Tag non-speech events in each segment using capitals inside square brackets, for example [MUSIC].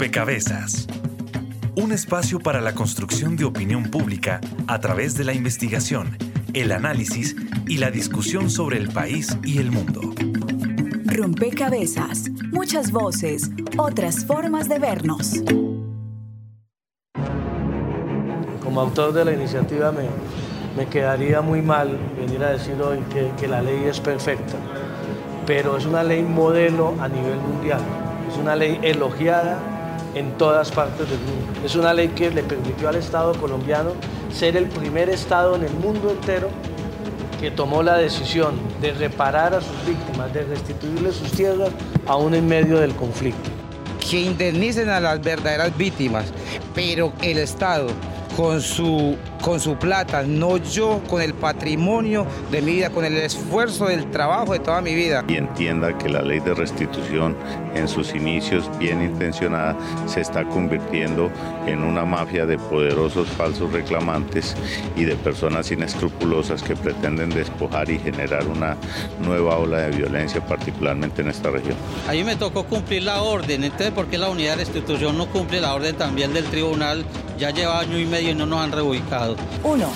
Rompecabezas. Un espacio para la construcción de opinión pública a través de la investigación, el análisis y la discusión sobre el país y el mundo. Rompecabezas, muchas voces, otras formas de vernos. Como autor de la iniciativa me, me quedaría muy mal venir a decir hoy que, que la ley es perfecta, pero es una ley modelo a nivel mundial, es una ley elogiada en todas partes del mundo. Es una ley que le permitió al Estado colombiano ser el primer Estado en el mundo entero que tomó la decisión de reparar a sus víctimas, de restituirles sus tierras aún en medio del conflicto. Que indemnicen a las verdaderas víctimas, pero el Estado con su, con su plata, no yo con el patrimonio de mi vida, con el esfuerzo del trabajo de toda mi vida. Y entienda que la ley de restitución en sus inicios bien intencionada se está convirtiendo en una mafia de poderosos falsos reclamantes y de personas inescrupulosas que pretenden despojar y generar una nueva ola de violencia, particularmente en esta región. A mí me tocó cumplir la orden, entonces ¿por qué la unidad de restitución no cumple la orden también del tribunal? Ya lleva año y medio y no nos han reubicado. Uno.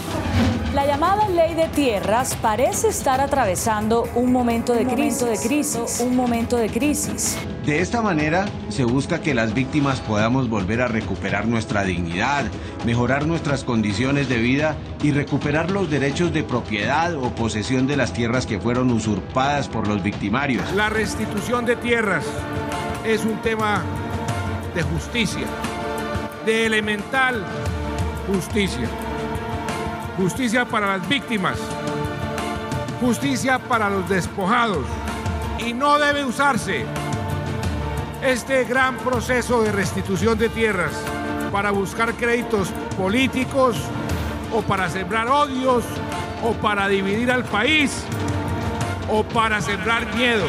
La llamada ley de tierras parece estar atravesando un momento de crisis, de crisis, un momento de crisis. De esta manera se busca que las víctimas podamos volver a recuperar nuestra dignidad, mejorar nuestras condiciones de vida y recuperar los derechos de propiedad o posesión de las tierras que fueron usurpadas por los victimarios. La restitución de tierras es un tema de justicia, de elemental justicia. Justicia para las víctimas. Justicia para los despojados. Y no debe usarse este gran proceso de restitución de tierras para buscar créditos políticos o para sembrar odios o para dividir al país o para sembrar miedo.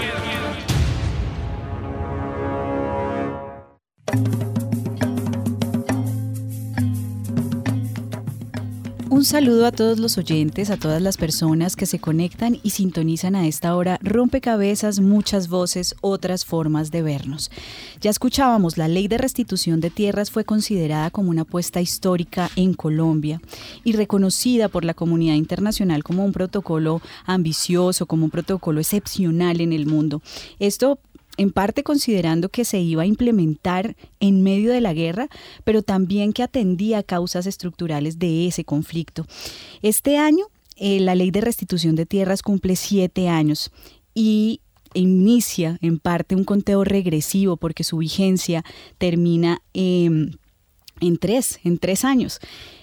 Un saludo a todos los oyentes, a todas las personas que se conectan y sintonizan a esta hora rompecabezas, muchas voces, otras formas de vernos. Ya escuchábamos, la ley de restitución de tierras fue considerada como una apuesta histórica en Colombia y reconocida por la comunidad internacional como un protocolo ambicioso, como un protocolo excepcional en el mundo. Esto en parte considerando que se iba a implementar en medio de la guerra, pero también que atendía causas estructurales de ese conflicto. Este año, eh, la ley de restitución de tierras cumple siete años y inicia en parte un conteo regresivo porque su vigencia termina en tres, en tres años.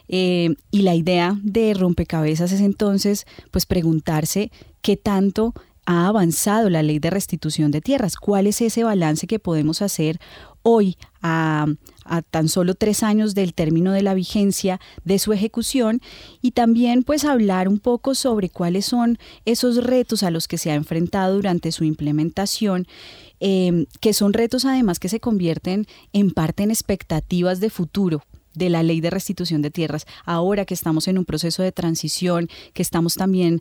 Eh, y la idea de rompecabezas es entonces pues preguntarse qué tanto ha avanzado la ley de restitución de tierras. ¿Cuál es ese balance que podemos hacer hoy a, tan solo tres años del término de la vigencia de su ejecución y también pues hablar un poco sobre cuáles son esos retos a los que se ha enfrentado durante su implementación em, que son retos además que se convierten en parte en expectativas de futuro de la ley de restitución de tierras, ahora que estamos en un proceso de transición, que estamos también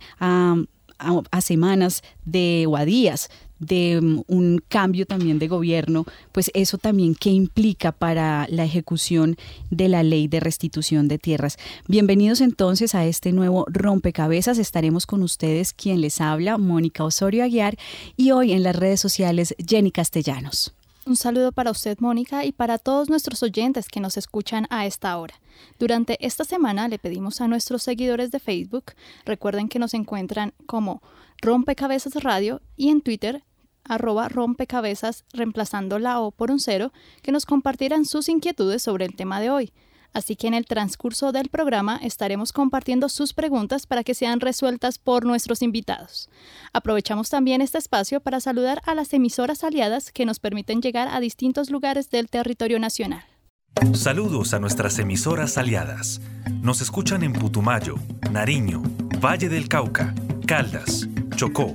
a semanas de o a días de mm, un cambio también de gobierno, pues eso también qué implica para la ejecución de la ley de restitución de tierras. Bienvenidos entonces a este nuevo rompecabezas. Estaremos con ustedes quien les habla, Mónica Osorio Aguiar, y hoy en las redes sociales, Jenny Castellanos. Un saludo para usted, Mónica, y para todos nuestros oyentes que nos escuchan a esta hora. Durante esta semana le pedimos a nuestros seguidores de Facebook, recuerden que nos encuentran como Rompecabezas Radio y en Twitter arroba rompecabezas reemplazando la O por un cero, que nos compartieran sus inquietudes sobre el tema de hoy. Así que en el transcurso del programa estaremos compartiendo sus preguntas para que sean resueltas por nuestros invitados. Aprovechamos también este espacio para saludar a las emisoras aliadas que nos permiten llegar a distintos lugares del territorio nacional. Saludos a nuestras emisoras aliadas. Nos escuchan en Putumayo, Nariño, Valle del Cauca, Caldas, Chocó,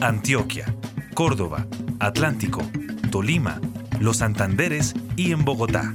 Antioquia, Córdoba, Atlántico, Tolima, Los Santanderes y en Bogotá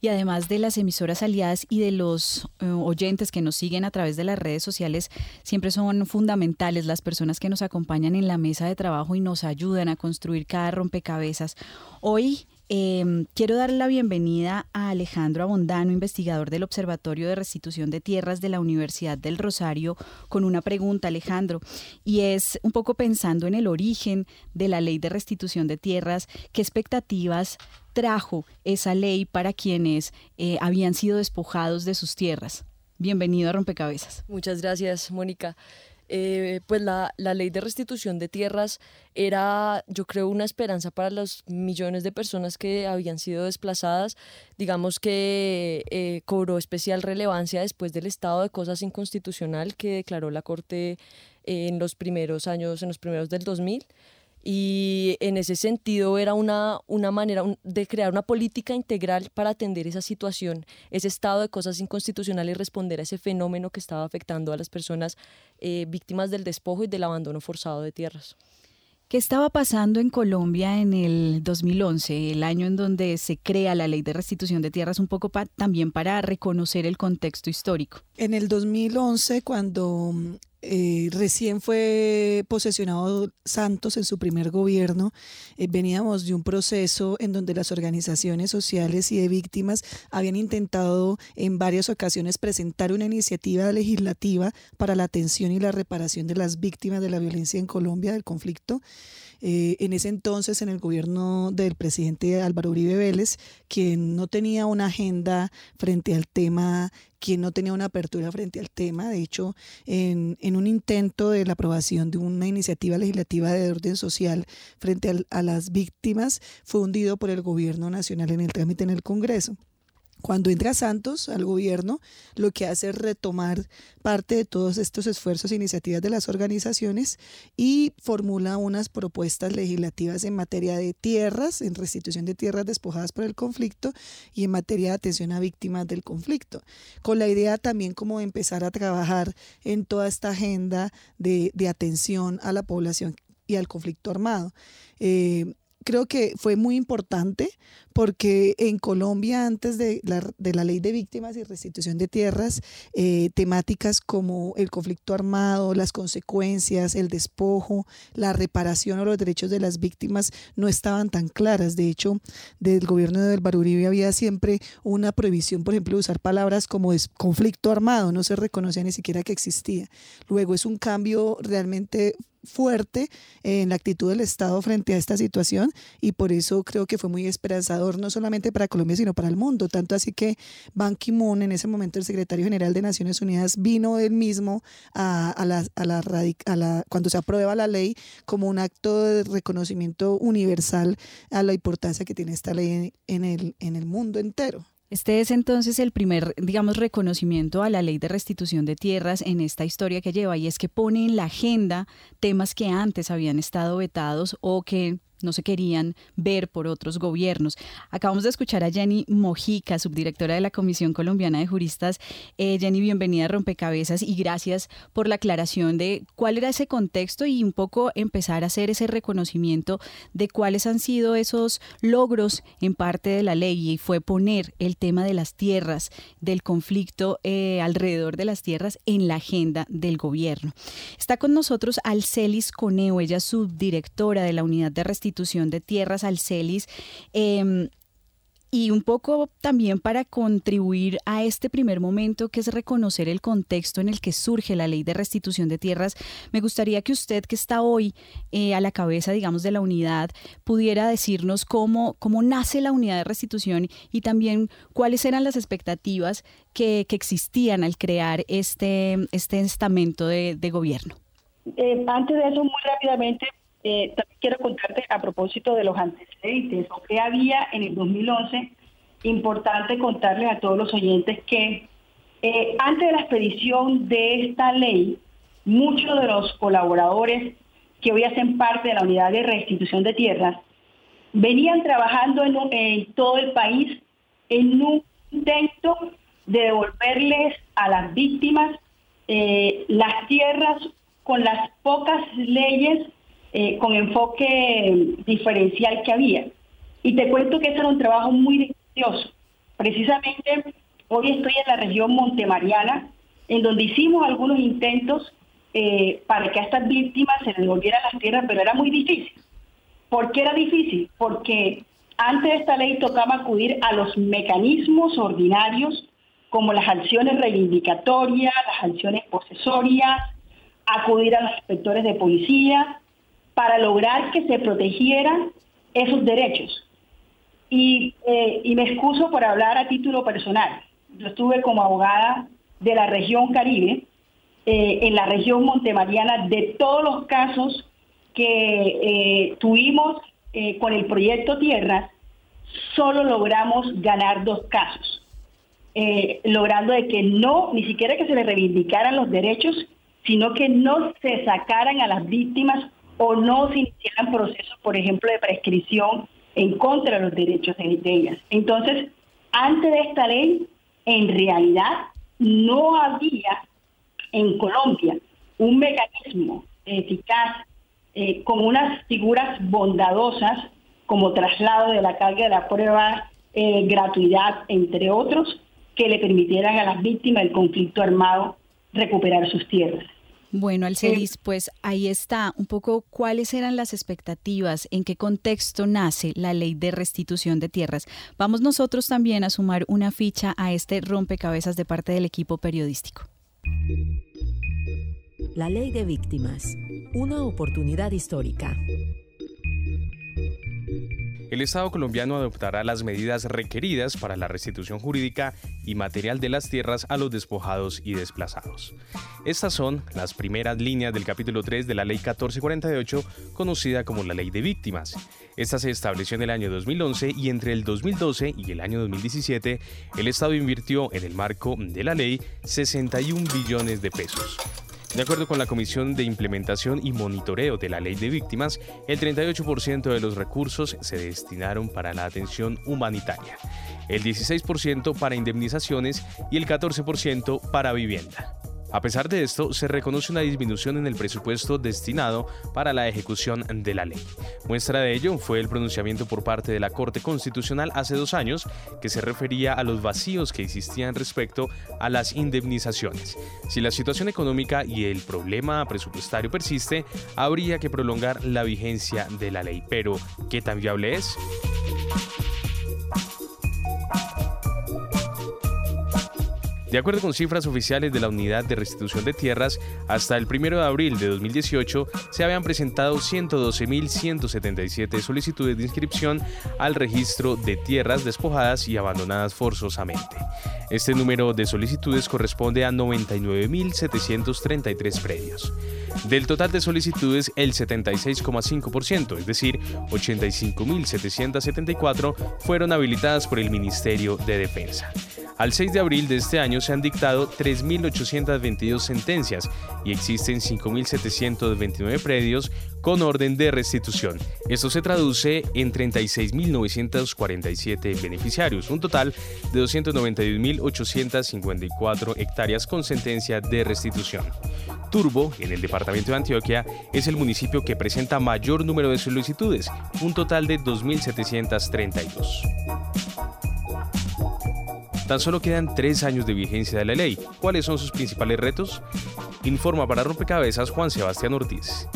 Y además de las emisoras aliadas y de los eh, oyentes que nos siguen a través de las redes sociales, siempre son fundamentales las personas que nos acompañan en la mesa de trabajo y nos ayudan a construir cada rompecabezas. Hoy Em, quiero dar la bienvenida a Alejandro Abondano, investigador del Observatorio de Restitución de Tierras de la Universidad del Rosario, con una pregunta, Alejandro, y es un poco pensando en el origen de la ley de restitución de tierras, ¿qué expectativas trajo esa ley para quienes eh, habían sido despojados de sus tierras? Bienvenido a Rompecabezas. Muchas gracias, Mónica. Eh, pues la, ley de restitución de tierras era, yo creo, una esperanza para los millones de personas que habían sido desplazadas. Digamos que eh, cobró especial relevancia después del estado de cosas inconstitucional que declaró la Corte en los primeros años, en los primeros del 2000 y en ese sentido era una, una manera de crear una política integral para atender esa situación, ese estado de cosas inconstitucionales y responder a ese fenómeno que estaba afectando a las personas eh, víctimas del despojo y del abandono forzado de tierras. ¿Qué estaba pasando en Colombia en el 2011, el año en donde se crea la ley de restitución de tierras, un poco también para reconocer el contexto histórico? En el 2011, cuando eh, recién fue posesionado Santos en su primer gobierno. Eh, veníamos de un proceso en donde las organizaciones sociales y de víctimas habían intentado en varias ocasiones presentar una iniciativa legislativa para la atención y la reparación de las víctimas de la violencia en Colombia, del conflicto. Eh, en ese entonces en el gobierno del presidente Álvaro Uribe Vélez, quien no tenía una agenda frente al tema, quien no tenía una apertura frente al tema. De hecho, en, un intento de la aprobación de una iniciativa legislativa de orden social frente a las víctimas, fue hundido por el gobierno nacional en el trámite en el Congreso. Cuando entra Santos al gobierno, lo que hace es retomar parte de todos estos esfuerzos e iniciativas de las organizaciones y formula unas propuestas legislativas en materia de tierras, en restitución de tierras despojadas por el conflicto y en materia de atención a víctimas del conflicto, con la idea también como de empezar a trabajar en toda esta agenda de, atención a la población y al conflicto armado. Eh, creo que fue muy importante porque en Colombia, antes de la, de la ley de víctimas y restitución de tierras, eh, temáticas como el conflicto armado, las consecuencias, el despojo, la reparación o los derechos de las víctimas no estaban tan claras. De hecho, del gobierno de Álvaro Uribe había siempre una prohibición, por ejemplo, de usar palabras como conflicto armado, no se reconocía ni siquiera que existía. Luego es un cambio realmente fuerte en la actitud del Estado frente a esta situación y por eso creo que fue muy esperanzador no solamente para Colombia sino para el mundo, tanto así que Ban Ki-moon, en ese momento el secretario general de Naciones Unidas, vino él mismo a, a, la, a, la, a la, cuando se aprueba la ley como un acto de reconocimiento universal a la importancia que tiene esta ley en el, en el mundo entero. Este es entonces el primer, digamos, reconocimiento a la ley de restitución de tierras en esta historia que lleva y es que pone en la agenda temas que antes habían estado vetados o que no se querían ver por otros gobiernos. Acabamos de escuchar a Jenny Mojica, subdirectora de la Comisión Colombiana de Juristas. Eh, Jenny, bienvenida a Rompecabezas y gracias por la aclaración de cuál era ese contexto y un poco empezar a hacer ese reconocimiento de cuáles han sido esos logros en parte de la ley y fue poner el tema de las tierras, del conflicto eh, alrededor de las tierras en la agenda del gobierno. Está con nosotros Alcelis Coneo, ella subdirectora de la Unidad de Restitución institución de tierras al CELIS. Em, y un poco también para contribuir a este primer momento que es reconocer el contexto en el que surge la ley de restitución de tierras, me gustaría que usted que está hoy eh, a la cabeza, digamos, de la unidad, pudiera decirnos cómo, cómo nace la unidad de restitución y también cuáles eran las expectativas que, existían al crear este, este estamento de, gobierno. Eh, antes de eso, muy rápidamente, eh, también quiero contarte a propósito de los antecedentes o que había en el 2011. Importante contarles a todos los oyentes que eh, antes de la expedición de esta ley, muchos de los colaboradores que hoy hacen parte de la unidad de restitución de tierras venían trabajando en, todo el país en un intento de devolverles a las víctimas eh, las tierras con las pocas leyes eh, con enfoque diferencial que había. Y te cuento que ese era un trabajo muy delicioso. Precisamente hoy estoy en la región montemariana, en donde hicimos algunos intentos eh, para que a estas víctimas se les devolvieran las tierras, pero era muy difícil. ¿Por qué era difícil? Porque antes de esta ley tocaba acudir a los mecanismos ordinarios como las acciones reivindicatorias, las acciones posesorias, acudir a los inspectores de policía para lograr que se protegieran esos derechos. Y, eh, y me excuso por hablar a título personal. Yo estuve como abogada de la región Caribe, eh, en la región montemariana, de todos los casos que eh, tuvimos con el proyecto Tierra, solo logramos ganar dos casos. Eh, logrando de que no, ni siquiera que se le reivindicaran los derechos, sino que no se sacaran a las víctimas o no se iniciaran procesos, por ejemplo, de prescripción en contra de los derechos de, ellas. Entonces, antes de esta ley, en realidad no había en Colombia un mecanismo eficaz eh, con unas figuras bondadosas como traslado de la carga de la prueba, eh, gratuidad, entre otros, que le permitieran a las víctimas del conflicto armado recuperar sus tierras. Bueno, Alcelis, pues ahí está. Un poco cuáles eran las expectativas, en qué contexto nace la ley de restitución de tierras. Vamos nosotros también a sumar una ficha a este rompecabezas de parte del equipo periodístico. La ley de víctimas, una oportunidad histórica el Estado colombiano adoptará las medidas requeridas para la restitución jurídica y material de las tierras a los despojados y desplazados. Estas son las primeras líneas del capítulo 3 de la Ley 1448, conocida como la Ley de Víctimas. Esta se estableció en el año 2011 y entre el 2012 y el año 2017, el Estado invirtió en el marco de la ley 61 billones de pesos. De acuerdo con la Comisión de Implementación y Monitoreo de la Ley de Víctimas, el 38% de los recursos se destinaron para la atención humanitaria, el 16% para indemnizaciones y el 14% para vivienda. A pesar de esto, se reconoce una disminución en el presupuesto destinado para la ejecución de la ley. Muestra de ello fue el pronunciamiento por parte de la Corte Constitucional hace dos años que se refería a los vacíos que existían respecto a las indemnizaciones. Si la situación económica y el problema presupuestario persiste, habría que prolongar la vigencia de la ley. Pero, ¿qué tan viable es? De acuerdo con cifras oficiales de la Unidad de Restitución de Tierras, hasta el 1 de abril de 2018 se habían presentado 112.177 solicitudes de inscripción al registro de tierras despojadas y abandonadas forzosamente. Este número de solicitudes corresponde a 99.733 predios. Del total de solicitudes, el 76,5%, es decir, 85.774, fueron habilitadas por el Ministerio de Defensa. Al 6 de abril de este año se han dictado 3.822 sentencias y existen 5.729 predios con orden de restitución. Esto se traduce en 36.947 beneficiarios, un total de 291.854 hectáreas con sentencia de restitución. Turbo, en el departamento de Antioquia, es el municipio que presenta mayor número de solicitudes, un total de 2.732. Tan solo quedan tres años de vigencia de la ley. ¿Cuáles son sus principales retos? Informa para Rompecabezas Juan Sebastián Ortiz.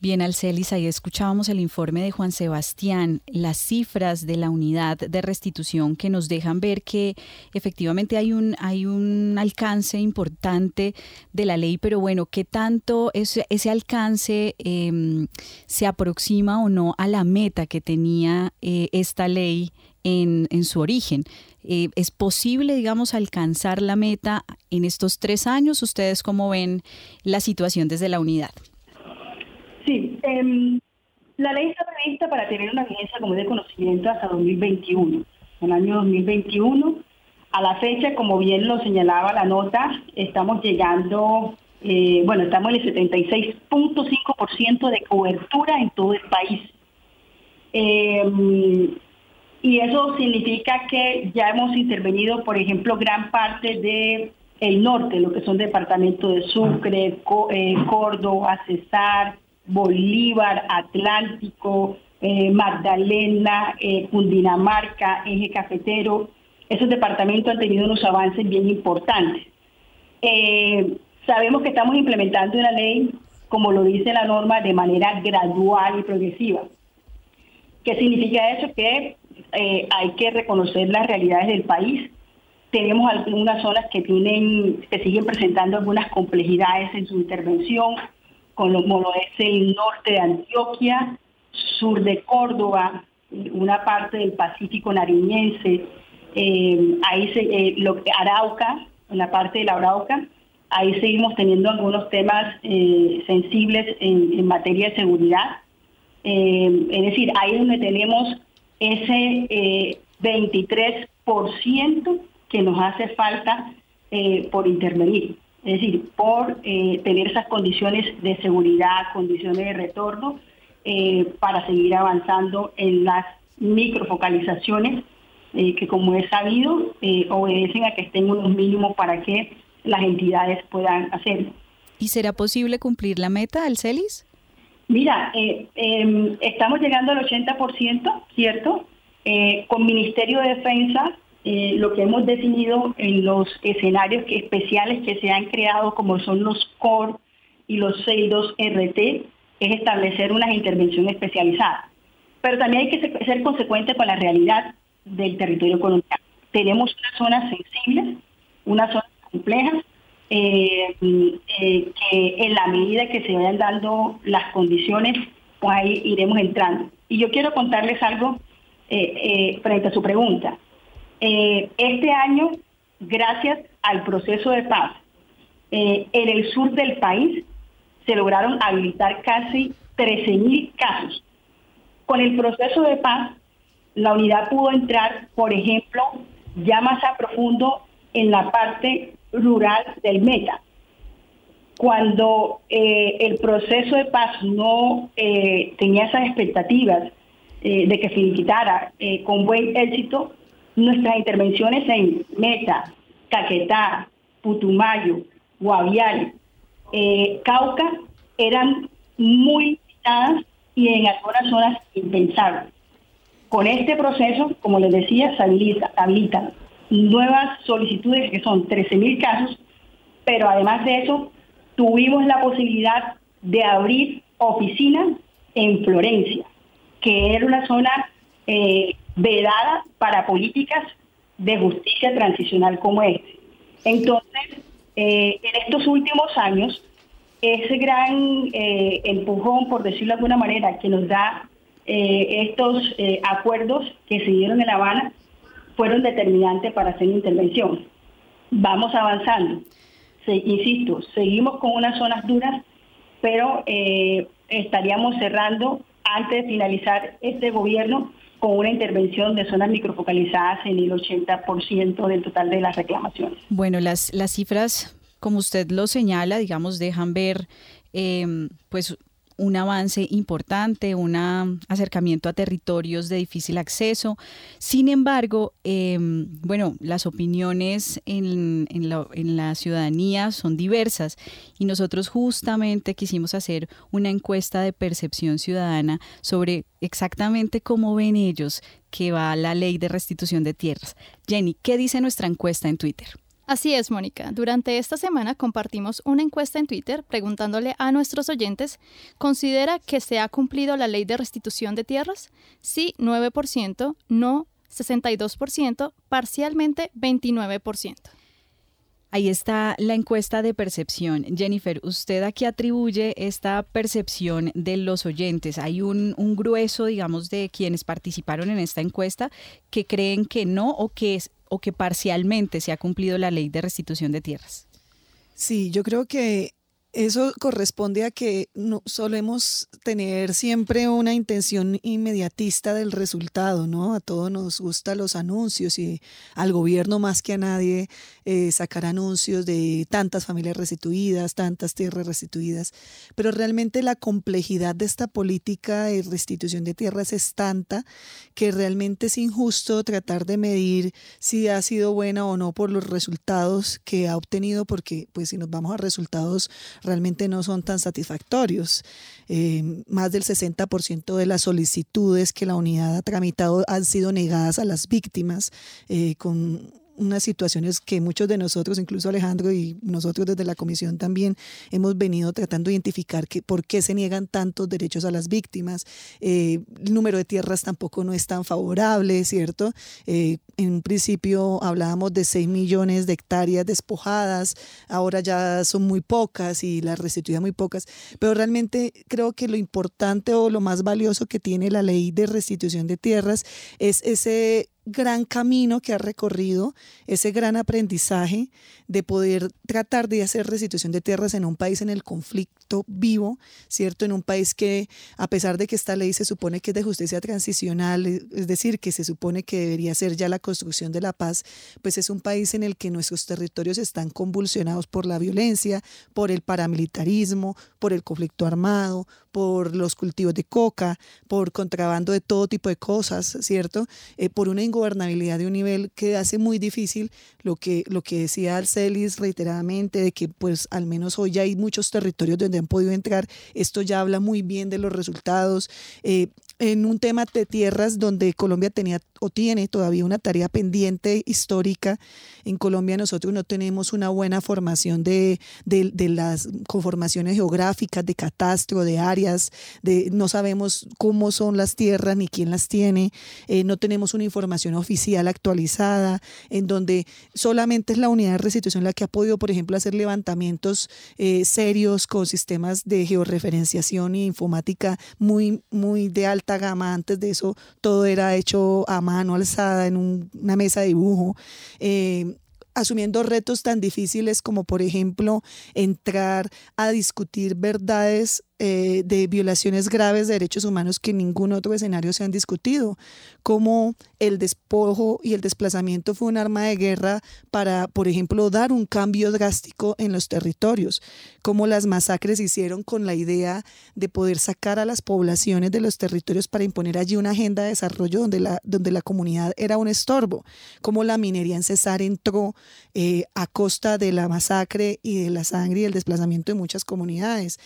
Bien, Alcelis, ahí escuchábamos el informe de Juan Sebastián, las cifras de la unidad de restitución que nos dejan ver que efectivamente hay un, hay un alcance importante de la ley, pero bueno, ¿qué tanto ese, alcance em, se aproxima o no a la meta que tenía eh, esta ley en, en su origen? Eh, ¿Es posible, digamos, alcanzar la meta en estos tres años? ¿Ustedes cómo ven la situación desde la unidad? Sí, em, la ley está prevista para tener una vigencia como de conocimiento hasta 2021. En el año 2021, a la fecha, como bien lo señalaba la nota, estamos llegando, eh, bueno, estamos en el 76.5% de cobertura en todo el país. Em, y eso significa que ya hemos intervenido, por ejemplo, gran parte de el norte, lo que son departamentos de Sucre, eh, Córdoba, Cesar, Bolívar, Atlántico, eh, Magdalena, eh, Cundinamarca, Eje Cafetero. Esos departamentos han tenido unos avances bien importantes. sabemos que estamos implementando una ley, como lo dice la norma, de manera gradual y progresiva. ¿Qué significa eso? Que hay que reconocer las realidades del país, tenemos algunas zonas que tienen, que siguen presentando algunas complejidades en su intervención, como lo es el norte de Antioquia, sur de Córdoba, una parte del Pacífico nariñense, eh, ahí se, eh, lo, Arauca, en la parte de la Arauca, ahí seguimos teniendo algunos temas eh, sensibles en, en, materia de seguridad. es decir, ahí es donde tenemos ese 23% que nos hace falta eh, por intervenir, es decir, por eh, tener esas condiciones de seguridad, condiciones de retorno, eh, para seguir avanzando en las microfocalizaciones que como es sabido obedecen a que estén unos mínimos para que las entidades puedan hacerlo. ¿Y será posible cumplir la meta del CELIS? Mira, em, estamos llegando al 80%, ¿cierto? con Ministerio de Defensa eh, lo que hemos definido en los escenarios especiales que se han creado, como son los CORE y los CEIDOS RT, es establecer una intervención especializada. Pero también hay que ser consecuente con la realidad del territorio colombiano. Tenemos unas zonas sensibles, unas zonas complejas, eh, eh, que en la medida que se vayan dando las condiciones, pues ahí iremos entrando. Y yo quiero contarles algo frente a su pregunta. Eh, este año, gracias al proceso de paz, eh, en el sur del país se lograron habilitar casi 13.000 casos. Con el proceso de paz, la unidad pudo entrar, por ejemplo, ya más a profundo en la parte rural del Meta. Cuando eh, el proceso de paz no tenía esas expectativas de que se liquidara con buen éxito, Nuestras intervenciones en Meta, Caquetá, Putumayo, Guaviare, eh, Cauca eran muy limitadas y en algunas zonas impensables. Con este proceso, como les decía, se habilitan nuevas solicitudes que son 13.000 casos, pero además de eso, tuvimos la posibilidad de abrir oficinas en Florencia, que era una zona eh, vedada para políticas de justicia transicional como este. Entonces, eh, en estos últimos años, ese gran eh, empujón, por decirlo de alguna manera, que nos da eh, estos acuerdos que se dieron en La Habana, fueron determinantes para hacer intervención. Vamos avanzando. insisto, seguimos con unas zonas duras, pero estaríamos cerrando antes de finalizar este gobierno con una intervención de zonas microfocalizadas en el 80% del total de las reclamaciones. Bueno, las, las cifras, como usted lo señala, digamos, dejan ver eh, pues un avance importante, un acercamiento a territorios de difícil acceso. Sin embargo, em, bueno, las opiniones en, la, en, la, ciudadanía son diversas y nosotros justamente quisimos hacer una encuesta de percepción ciudadana sobre exactamente cómo ven ellos que va la ley de restitución de tierras. Jenny, ¿qué dice nuestra encuesta en Twitter? Así es, Mónica. Durante esta semana compartimos una encuesta en Twitter preguntándole a nuestros oyentes, ¿considera que se ha cumplido la ley de restitución de tierras? Sí, 9%, no 62%, parcialmente 29%. Ahí está la encuesta de percepción. Jennifer, ¿usted a qué atribuye esta percepción de los oyentes? Hay un, grueso, digamos, de quienes participaron en esta encuesta que creen que no o que o que parcialmente se ha cumplido la ley de restitución de tierras? Sí, yo creo que eso corresponde a que no, solemos tener siempre una intención inmediatista del resultado, ¿no? A todos nos gustan los anuncios y al gobierno más que a nadie eh, sacar anuncios de tantas familias restituidas, tantas tierras restituidas, pero realmente la complejidad de esta política de restitución de tierras es tanta que realmente es injusto tratar de medir si ha sido buena o no por los resultados que ha obtenido, porque pues si nos vamos a resultados realmente no son tan satisfactorios. Eh, más del 60% de las solicitudes que la unidad ha tramitado han sido negadas a las víctimas eh, con unas situaciones que muchos de nosotros, incluso Alejandro y nosotros desde la comisión también, hemos venido tratando de identificar que, por qué se niegan tantos derechos a las víctimas. Eh, el número de tierras tampoco no es tan favorable, ¿cierto? Eh, en un principio hablábamos de 6 millones de hectáreas despojadas, ahora ya son muy pocas y las restituidas muy pocas, pero realmente creo que lo importante o lo más valioso que tiene la ley de restitución de tierras es ese gran camino que ha recorrido, ese gran aprendizaje de poder tratar de hacer restitución de tierras en un país en el conflicto vivo, ¿cierto? En un país que, a pesar de que esta ley se supone que es de justicia transicional, es decir, que se supone que debería ser ya la construcción de la paz, pues es un país en el que nuestros territorios están convulsionados por la violencia, por el paramilitarismo, por el conflicto armado, por los cultivos de coca, por contrabando de todo tipo de cosas, ¿cierto? Eh, por una ingobernabilidad de un nivel que hace muy difícil lo que, lo que decía Alcelis reiteradamente, de que pues al menos hoy ya hay muchos territorios donde han podido entrar. Esto ya habla muy bien de los resultados. Eh, en un tema de tierras donde Colombia tenía o tiene todavía una tarea pendiente histórica. En Colombia nosotros no tenemos una buena formación de, de, las conformaciones geográficas, de catastro, de áreas, de, no sabemos cómo son las tierras ni quién las tiene, eh, no tenemos una información oficial actualizada, en donde solamente es la unidad de restitución la que ha podido, por ejemplo, hacer levantamientos eh, serios con sistemas de georreferenciación y informática muy, muy de alta gama. Antes de eso todo era hecho a mano alzada en una mesa de dibujo. Eh, asumiendo retos tan difíciles como por ejemplo entrar a discutir verdades eh, de violaciones graves de derechos humanos que en ningún otro escenario se han discutido, como el despojo y el desplazamiento fue un arma de guerra para, por ejemplo, dar un cambio drástico en los territorios, como las masacres hicieron con la idea de poder sacar a las poblaciones de los territorios para imponer allí una agenda de desarrollo donde la, donde la comunidad era un estorbo, como la minería en Cesar entró eh, a costa de la masacre y de la sangre y el desplazamiento de muchas comunidades,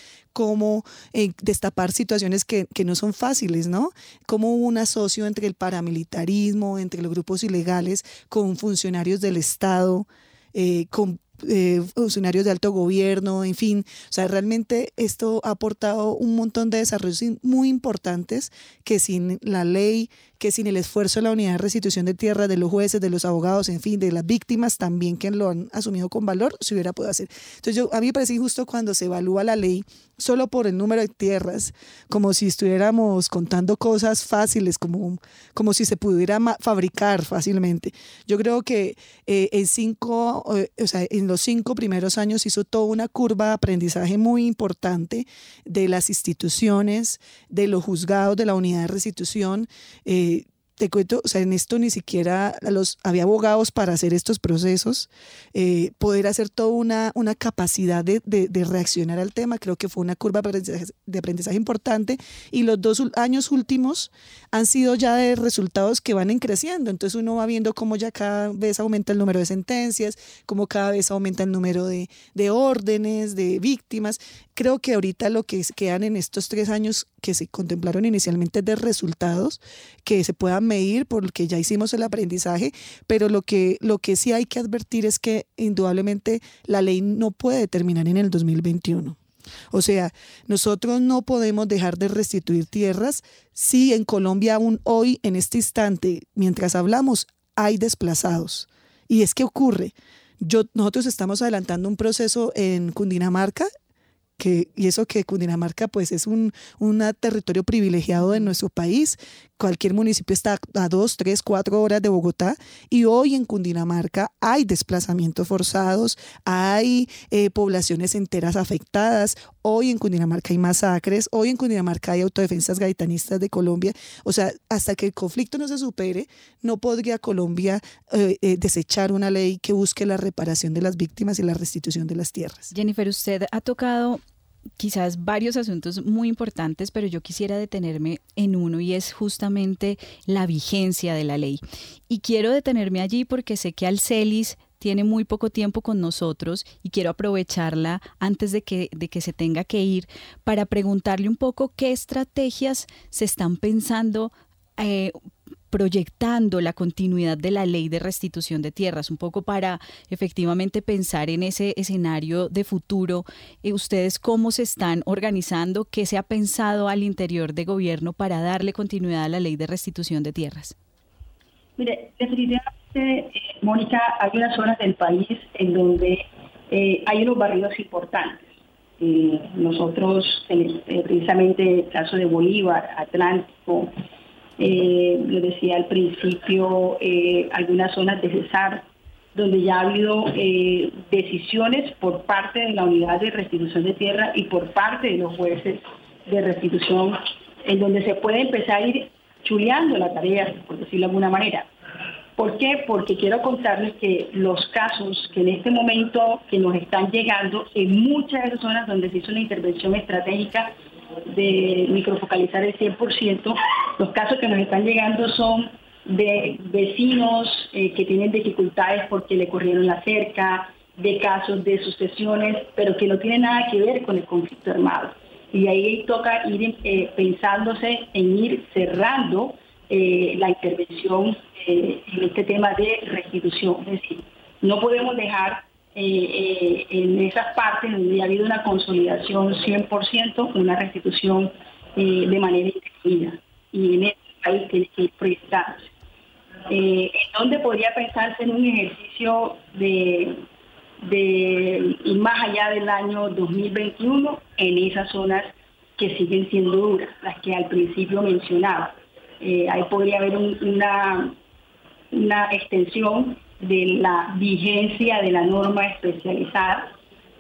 eh, destapar situaciones que, que, no son fáciles, ¿no? Cómo hubo un asocio entre el paramilitarismo, entre los grupos ilegales, con funcionarios del Estado, eh, con eh, funcionarios de alto gobierno, en fin. O sea, realmente esto ha aportado un montón de desarrollos muy importantes que sin la ley, que sin el esfuerzo de la unidad de restitución de tierra, de los jueces, de los abogados, en fin, de las víctimas también que lo han asumido con valor, se hubiera podido hacer. Entonces, a mí me parece injusto cuando se evalúa la ley solo por el número de tierras, como si estuviéramos contando cosas fáciles, como, como si se pudiera fabricar fácilmente. Yo creo que eh, en cinco, eh, o sea, en los cinco primeros años hizo toda una curva de aprendizaje muy importante de las instituciones, de los juzgados, de la unidad de restitución. Eh, te cuento, o sea, en esto ni siquiera los, había abogados para hacer estos procesos, eh, poder hacer toda una, una capacidad de, de, reaccionar al tema, creo que fue una curva de aprendizaje, importante y los dos años últimos han sido ya de resultados que van creciendo, entonces uno va viendo cómo ya cada vez aumenta el número de sentencias, cómo cada vez aumenta el número de, de órdenes, de víctimas, creo que ahorita lo que quedan en estos tres años que se contemplaron inicialmente de resultados que se puedan medir porque ya hicimos el aprendizaje, pero lo que, lo que sí hay que advertir es que indudablemente la ley no puede terminar en el 2021. O sea, nosotros no podemos dejar de restituir tierras si en Colombia aún hoy, en este instante, mientras hablamos, hay desplazados. Y es que ocurre. Yo, nosotros estamos adelantando un proceso en Cundinamarca que, y eso que Cundinamarca pues es un, un territorio privilegiado de nuestro país, cualquier municipio está a dos, tres, cuatro horas de Bogotá y hoy en Cundinamarca hay desplazamientos forzados, hay eh, poblaciones enteras afectadas, hoy en Cundinamarca hay masacres, hoy en Cundinamarca hay autodefensas gaitanistas de Colombia, o sea, hasta que el conflicto no se supere, no podría Colombia eh, eh, desechar una ley que busque la reparación de las víctimas y la restitución de las tierras. Jennifer, usted ha tocado quizás varios asuntos muy importantes, pero yo quisiera detenerme en uno y es justamente la vigencia de la ley. Y quiero detenerme allí porque sé que Alcelis tiene muy poco tiempo con nosotros y quiero aprovecharla antes de que, de que se tenga que ir para preguntarle un poco qué estrategias se están pensando eh, proyectando la continuidad de la ley de restitución de tierras, un poco para efectivamente pensar en ese escenario de futuro. Eh, ¿Ustedes cómo se están organizando? ¿Qué se ha pensado al interior de gobierno para darle continuidad a la ley de restitución de tierras? Mire, definitivamente, eh, Mónica, hay unas zonas del país en donde eh, hay unos barrios importantes. nosotros, precisamente el caso de Bolívar, Atlántico, eh, lo decía al principio, eh, algunas zonas de cesar, donde ya ha habido eh, decisiones por parte de la unidad de restitución de tierra y por parte de los jueces de restitución, en donde se puede empezar a ir chuleando la tarea, por decirlo de alguna manera. ¿Por qué? Porque quiero contarles que los casos que en este momento que nos están llegando en muchas de las zonas donde se hizo una intervención estratégica de microfocalizar el 100%. Los casos que nos están llegando son de vecinos eh, que tienen dificultades porque le corrieron la cerca, de casos de sucesiones, pero que no tienen nada que ver con el conflicto armado. Y ahí toca ir eh, pensándose en ir cerrando eh, la intervención en este tema de restitución. Es decir, no podemos dejar en esas partes donde ha habido una consolidación 100%, una restitución de manera indefinida. Y en este país que ir proyectándose. ¿En dónde podría pensarse en un ejercicio de, de y más allá del año 2021 en esas zonas que siguen siendo duras, las que al principio mencionaba? ahí podría haber una, una extensión de la vigencia de la norma especializada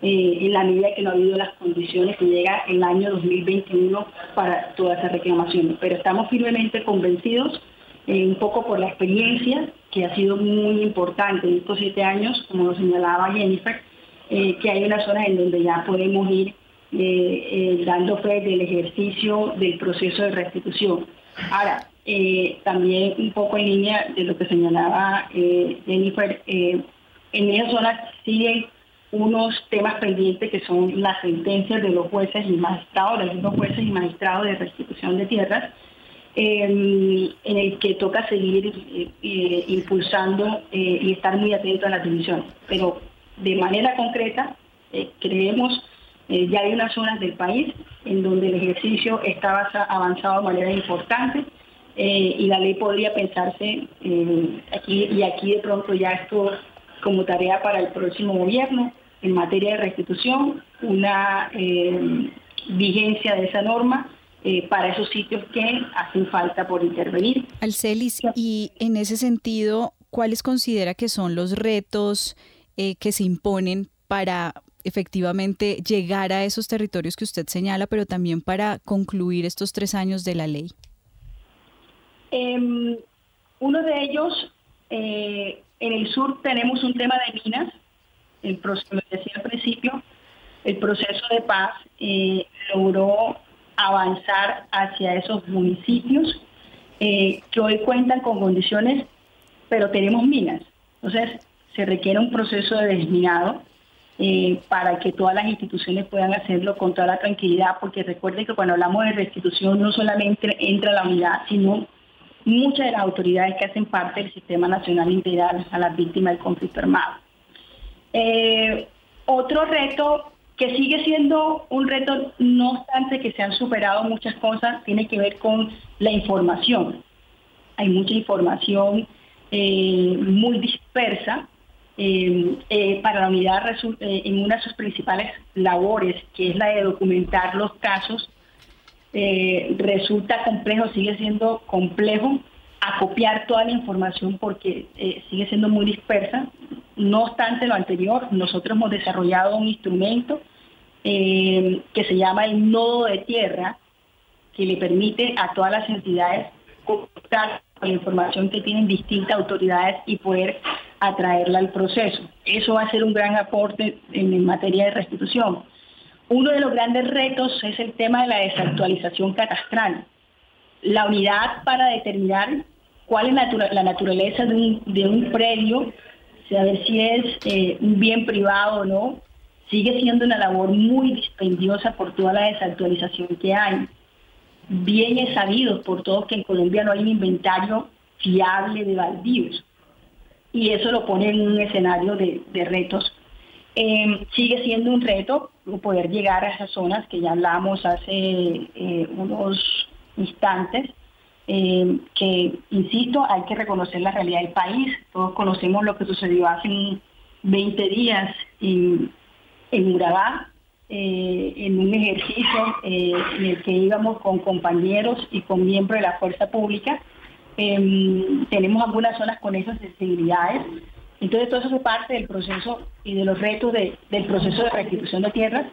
eh, en la medida que no ha habido las condiciones que llega el año 2021 para todas esas reclamaciones. Pero estamos firmemente convencidos, eh, un poco por la experiencia que ha sido muy importante en estos siete años, como lo señalaba Jennifer, eh, que hay una zona en donde ya podemos ir dando fe del ejercicio del proceso de restitución. Ahora, también un poco en línea de lo que señalaba Jennifer, en esas zonas siguen unos temas pendientes que son las sentencias de los jueces y magistrados, de jueces y magistrados de restitución de tierras, en el que toca seguir impulsando y estar muy atento a las decisiones. Pero de manera concreta, creemos ya hay unas zonas del país en donde el ejercicio está avanzado de manera importante eh, y la ley podría pensarse eh, aquí y aquí de pronto ya esto como tarea para el próximo gobierno en materia de restitución, una eh, vigencia de esa norma para esos sitios que hacen falta por intervenir. Alcelis, y en ese sentido, ¿cuáles considera que son los retos que se imponen para efectivamente llegar a esos territorios que usted señala, pero también para concluir estos tres años de la ley? Em, uno de ellos, eh, en el sur tenemos un tema de minas, el proceso, decía al principio, el proceso de paz eh, logró avanzar hacia esos municipios eh, que hoy cuentan con condiciones, pero tenemos minas. Entonces, se requiere un proceso de desminado para que todas las instituciones puedan hacerlo con toda la tranquilidad, porque recuerden que cuando hablamos de restitución no solamente entra la unidad, sino muchas de las autoridades que hacen parte del Sistema Nacional Integral a las víctimas del conflicto armado. Eh, otro reto que sigue siendo un reto, no obstante que se han superado muchas cosas, tiene que ver con la información. Hay mucha información eh, muy dispersa eh, para la unidad en una de sus principales labores, que es la de documentar los casos, resulta complejo, sigue siendo complejo acopiar toda la información porque sigue siendo muy dispersa. No obstante lo anterior, nosotros hemos desarrollado un instrumento que se llama el nodo de tierra, que le permite a todas las entidades contar con la información que tienen distintas autoridades y poder atraerla al proceso. Eso va a ser un gran aporte en, materia de restitución. Uno de los grandes retos es el tema de la desactualización catastral. La unidad para determinar cuál es la naturaleza de un, de un predio, saber si es eh, un bien privado o no, sigue siendo una labor muy dispendiosa por toda la desactualización que hay. Bien es sabido por todos que en Colombia no hay un inventario fiable de baldíos y eso lo pone en un escenario de, retos. Eh, sigue siendo un reto poder llegar a esas zonas que ya hablamos hace eh, unos instantes, eh, que, insisto, hay que reconocer la realidad del país. Todos conocemos lo que sucedió hace 20 días en, en Urabá, en un ejercicio en el que íbamos con compañeros y con miembros de la fuerza pública Em, tenemos algunas zonas con esas sensibilidades. Entonces todo eso es parte del proceso y de los retos del proceso de restitución de tierras.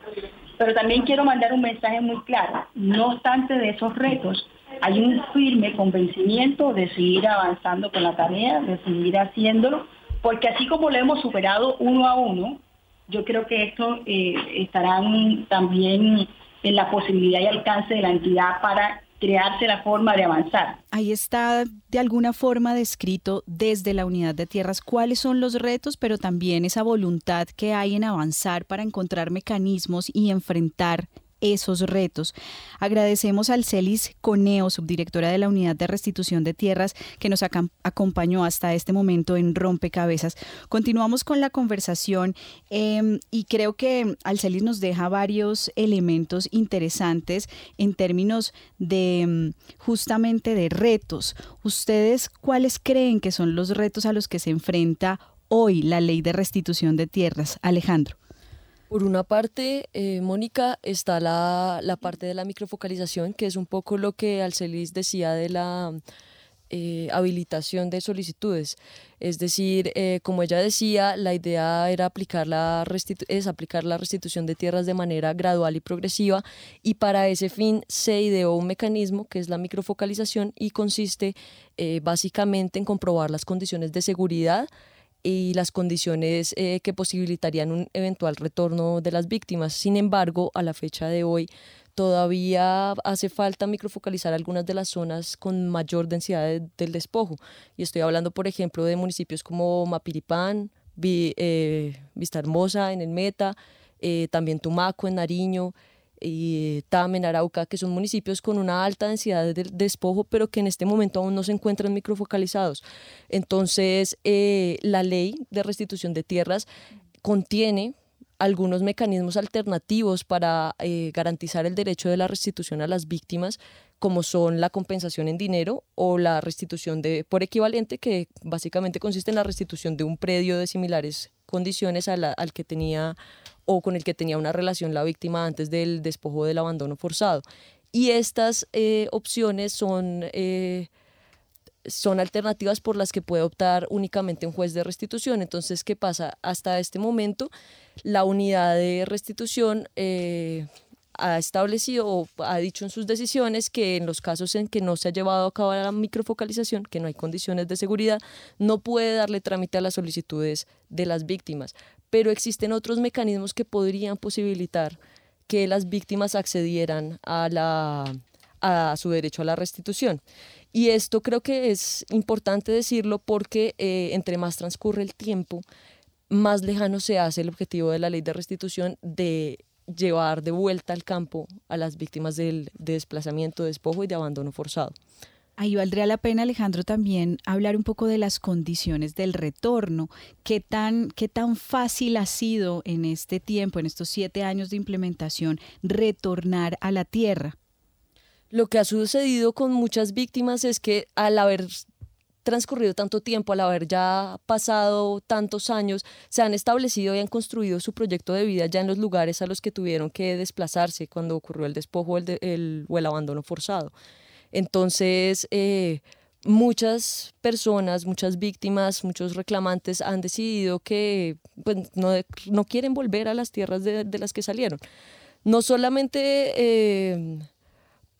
Pero también quiero mandar un mensaje muy claro. No obstante de esos retos, hay un firme convencimiento de seguir avanzando con la tarea, de seguir haciéndolo, porque así como lo hemos superado uno a uno, yo creo que esto eh, estará también en la posibilidad y alcance de la entidad para crearse la forma de avanzar. Ahí está de alguna forma descrito desde la unidad de tierras cuáles son los retos, pero también esa voluntad que hay en avanzar para encontrar mecanismos y enfrentar esos retos. Agradecemos al Celis Coneo, subdirectora de la Unidad de Restitución de Tierras, que nos acompañó hasta este momento en Rompecabezas. Continuamos con la conversación em, y creo que Alcelis nos deja varios elementos interesantes en términos de em, justamente de retos. ¿Ustedes cuáles creen que son los retos a los que se enfrenta hoy la ley de restitución de tierras? Alejandro. Por una parte, eh, Mónica, está la, parte de la microfocalización, que es un poco lo que Alcelis decía de la eh, habilitación de solicitudes. Es decir, eh, como ella decía, la idea era aplicar la es aplicar la restitución de tierras de manera gradual y progresiva y para ese fin se ideó un mecanismo que es la microfocalización y consiste básicamente en comprobar las condiciones de seguridad, y las condiciones eh, que posibilitarían un eventual retorno de las víctimas. Sin embargo, a la fecha de hoy, todavía hace falta microfocalizar algunas de las zonas con mayor densidad del despojo. Y estoy hablando, por ejemplo, de municipios como Mapiripán, eh, Vista Hermosa en el Meta, eh, también Tumaco en Nariño, y Tamen, Arauca, que son municipios con una alta densidad de despojo, pero que en este momento aún no se encuentran microfocalizados. Entonces, eh, la ley de restitución de tierras contiene algunos mecanismos alternativos para eh, garantizar el derecho de la restitución a las víctimas, como son la compensación en dinero o la restitución de por equivalente, que básicamente consiste en la restitución de un predio de similares condiciones al que tenía o con el que tenía una relación la víctima antes del despojo del abandono forzado. Y estas eh, opciones son, eh, son alternativas por las que puede optar únicamente un juez de restitución. Entonces, ¿qué pasa? Hasta este momento, la unidad de restitución eh, ha establecido o ha dicho en sus decisiones que en los casos en que no se ha llevado a cabo la microfocalización, que no hay condiciones de seguridad, no puede darle trámite a las solicitudes de las víctimas pero existen otros mecanismos que podrían posibilitar que las víctimas accedieran a, la, a su derecho a la restitución. Y esto creo que es importante decirlo porque eh, entre más transcurre el tiempo, más lejano se hace el objetivo de la ley de restitución de llevar de vuelta al campo a las víctimas del, de desplazamiento, despojo y de abandono forzado. Ahí valdría la pena, Alejandro, también hablar un poco de las condiciones del retorno. ¿Qué tan, qué tan fácil ha sido en este tiempo, en estos siete años de implementación, retornar a la tierra? Lo que ha sucedido con muchas víctimas es que al haber transcurrido tanto tiempo, al haber ya pasado tantos años, se han establecido y han construido su proyecto de vida ya en los lugares a los que tuvieron que desplazarse cuando ocurrió el despojo o el, abandono forzado. Entonces, eh, muchas personas, muchas víctimas, muchos reclamantes han decidido que pues, no, quieren volver a las tierras de, las que salieron. No solamente... Eh,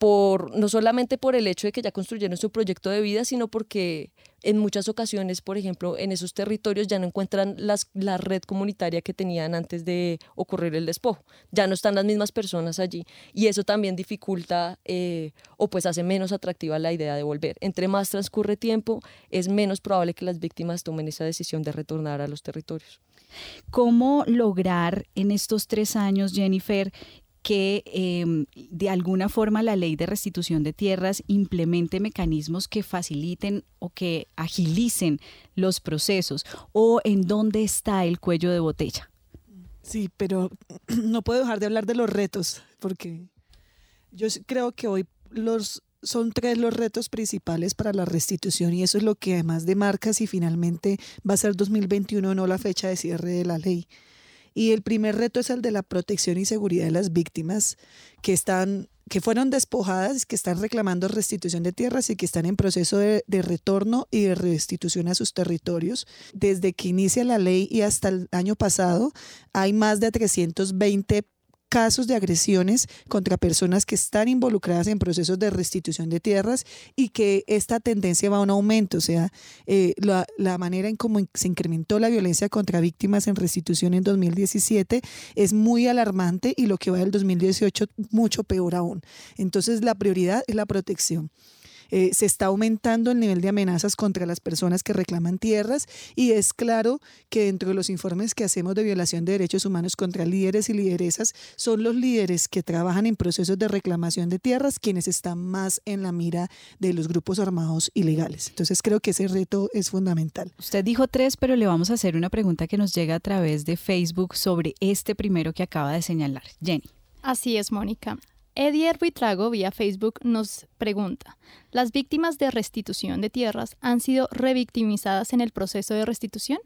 por, no solamente por el hecho de que ya construyeron su proyecto de vida, sino porque en muchas ocasiones, por ejemplo, en esos territorios ya no encuentran las, la red comunitaria que tenían antes de ocurrir el despojo. Ya no están las mismas personas allí y eso también dificulta eh, o pues hace menos atractiva la idea de volver. Entre más transcurre tiempo, es menos probable que las víctimas tomen esa decisión de retornar a los territorios. ¿Cómo lograr en estos tres años, Jennifer, que em, de alguna forma la ley de restitución de tierras implemente mecanismos que faciliten o que agilicen los procesos o en dónde está el cuello de botella. Sí, pero [CLEARS THROAT] no puedo dejar de hablar de los retos porque yo creo que hoy los son tres los retos principales para la restitución y eso es lo que además demarca si finalmente va a ser 2021 o no la fecha de cierre de la ley. Y el primer reto es el de la protección y seguridad de las víctimas que están que fueron despojadas, que están reclamando restitución de tierras y que están en proceso de, de, retorno y de restitución a sus territorios. Desde que inicia la ley y hasta el año pasado, hay más de 320 casos de agresiones contra personas que están involucradas en procesos de restitución de tierras y que esta tendencia va a un aumento, o sea, eh, la, la, manera en cómo se incrementó la violencia contra víctimas en restitución en 2017 es muy alarmante y lo que va del 2018 mucho peor aún. Entonces la prioridad es la protección. Eh, se está aumentando el nivel de amenazas contra las personas que reclaman tierras y es claro que dentro de los informes que hacemos de violación de derechos humanos contra líderes y lideresas, son los líderes que trabajan en procesos de reclamación de tierras quienes están más en la mira de los grupos armados ilegales. Entonces creo que ese reto es fundamental. Usted dijo tres, pero le vamos a hacer una pregunta que nos llega a través de Facebook sobre este primero que acaba de señalar. Jenny. Así es, Mónica. Eddie Arbitrago vía Facebook nos pregunta, ¿las víctimas de restitución de tierras han sido revictimizadas en el proceso de restitución?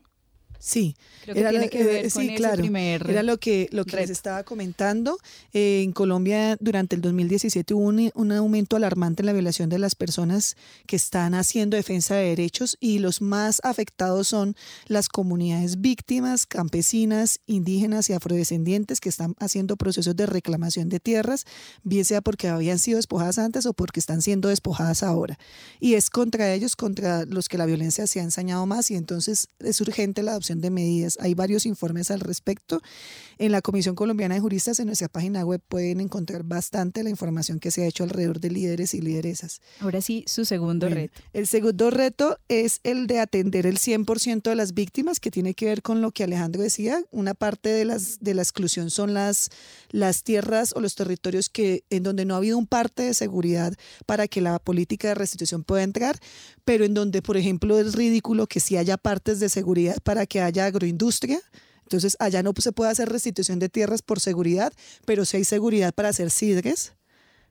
Sí, Creo que era, tiene que ver con claro, primer era lo que, lo que les estaba comentando. Eh, en Colombia durante el 2017 hubo un, aumento alarmante en la violación de las personas que están haciendo defensa de derechos y los más afectados son las comunidades víctimas, campesinas, indígenas y afrodescendientes que están haciendo procesos de reclamación de tierras, bien sea porque habían sido despojadas antes o porque están siendo despojadas ahora. Y es contra ellos, contra los que la violencia se ha ensañado más y entonces es urgente la adopción de medidas. Hay varios informes al respecto. En la Comisión Colombiana de Juristas, en nuestra página web, pueden encontrar bastante la información que se ha hecho alrededor de líderes y lideresas. Ahora sí, su segundo reto. El segundo reto es el de atender el 100% de las víctimas, que tiene que ver con lo que Alejandro decía. Una parte de, las, de la exclusión son las, las tierras o los territorios que, en donde no ha habido un parte de seguridad para que la política de restitución pueda entrar, pero en donde, por ejemplo, es ridículo que si haya partes de seguridad para que haya agroindustria. Entonces, allá no se puede hacer restitución de tierras por seguridad, pero sí hay seguridad para hacer sidres,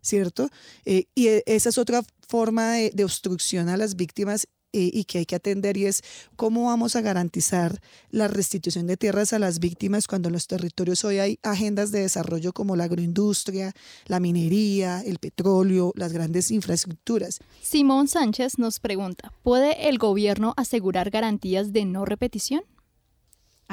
¿cierto? Eh, y e, esa es otra forma de, obstrucción a las víctimas eh, y que hay que atender y es cómo vamos a garantizar la restitución de tierras a las víctimas cuando en los territorios hoy hay agendas de desarrollo como la agroindustria, la minería, el petróleo, las grandes infraestructuras. Simón Sánchez nos pregunta, ¿puede el gobierno asegurar garantías de no repetición?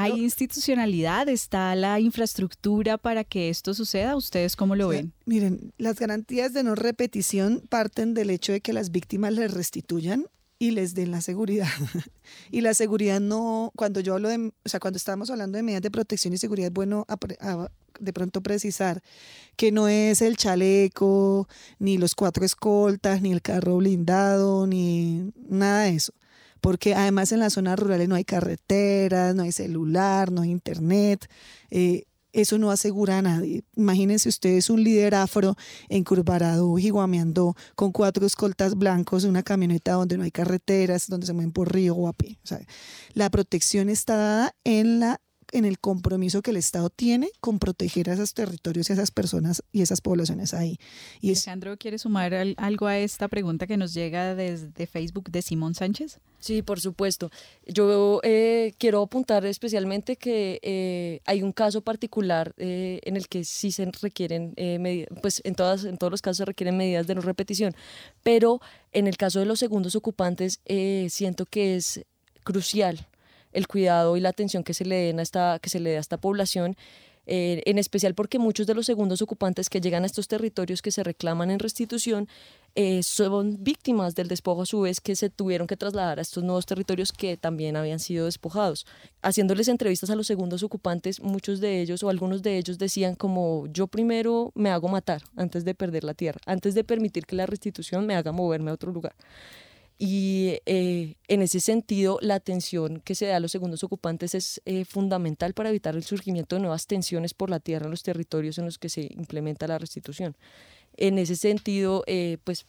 ¿Hay institucionalidad? ¿Está la infraestructura para que esto suceda? ¿Ustedes cómo lo ven? Miren, las garantías de no repetición parten del hecho de que las víctimas les restituyan y les den la seguridad. [LAUGHS] y la seguridad no, cuando yo hablo de, o sea, cuando estamos hablando de medidas de protección y seguridad, es bueno de pronto precisar que no es el chaleco, ni los cuatro escoltas, ni el carro blindado, ni nada de eso porque además en las zonas rurales no hay carreteras, no hay celular, no hay internet. Eh, eso no asegura a nadie. Imagínense ustedes un líder afro encurvarado, jiguameando, con cuatro escoltas blancos, una camioneta donde no hay carreteras, donde se mueven por río o a pie. la protección está dada en la en el compromiso que el Estado tiene con proteger a esos territorios y a esas personas y esas poblaciones ahí. Y Alejandro, ¿quiere sumar algo a esta pregunta que nos llega desde Facebook de Simón Sánchez? Sí, por supuesto. Yo eh, quiero apuntar especialmente que eh, hay un caso particular eh, en el que sí se requieren, pues en, todas, en todos los casos se requieren medidas de no repetición, pero en el caso de los segundos ocupantes siento que es crucial el cuidado y la atención que se le, den a esta, que se le dé a esta población eh, en especial porque muchos de los segundos ocupantes que llegan a estos territorios que se reclaman en restitución eh, son víctimas del despojo a su vez que se tuvieron que trasladar a estos nuevos territorios que también habían sido despojados. Haciéndoles entrevistas a los segundos ocupantes, muchos de ellos o algunos de ellos decían como yo primero me hago matar antes de perder la tierra, antes de permitir que la restitución me haga moverme a otro lugar. Y eh, en ese sentido, la atención que se da a los segundos ocupantes es eh, fundamental para evitar el surgimiento de nuevas tensiones por la tierra en los territorios en los que se implementa la restitución. En ese sentido, eh, pues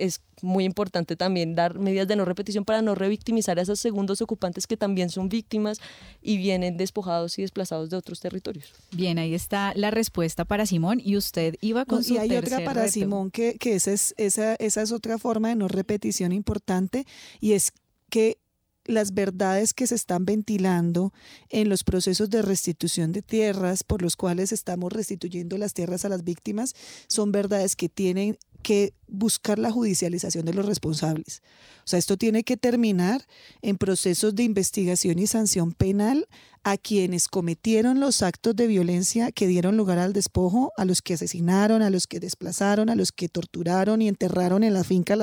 es muy importante también dar medidas de no repetición para no revictimizar a esos segundos ocupantes que también son víctimas y vienen despojados y desplazados de otros territorios. Bien, ahí está la respuesta para Simón y usted iba con su Y hay otra para Simón que, que esa, es, esa, esa es otra forma de no repetición importante y es que las verdades que se están ventilando en los procesos de restitución de tierras por los cuales estamos restituyendo las tierras a las víctimas son verdades que tienen que buscar la judicialización de los responsables. O sea, esto tiene que terminar en procesos de investigación y sanción penal a quienes cometieron los actos de violencia que dieron lugar al despojo, a los que asesinaron, a los que desplazaron, a los que torturaron y enterraron en la finca a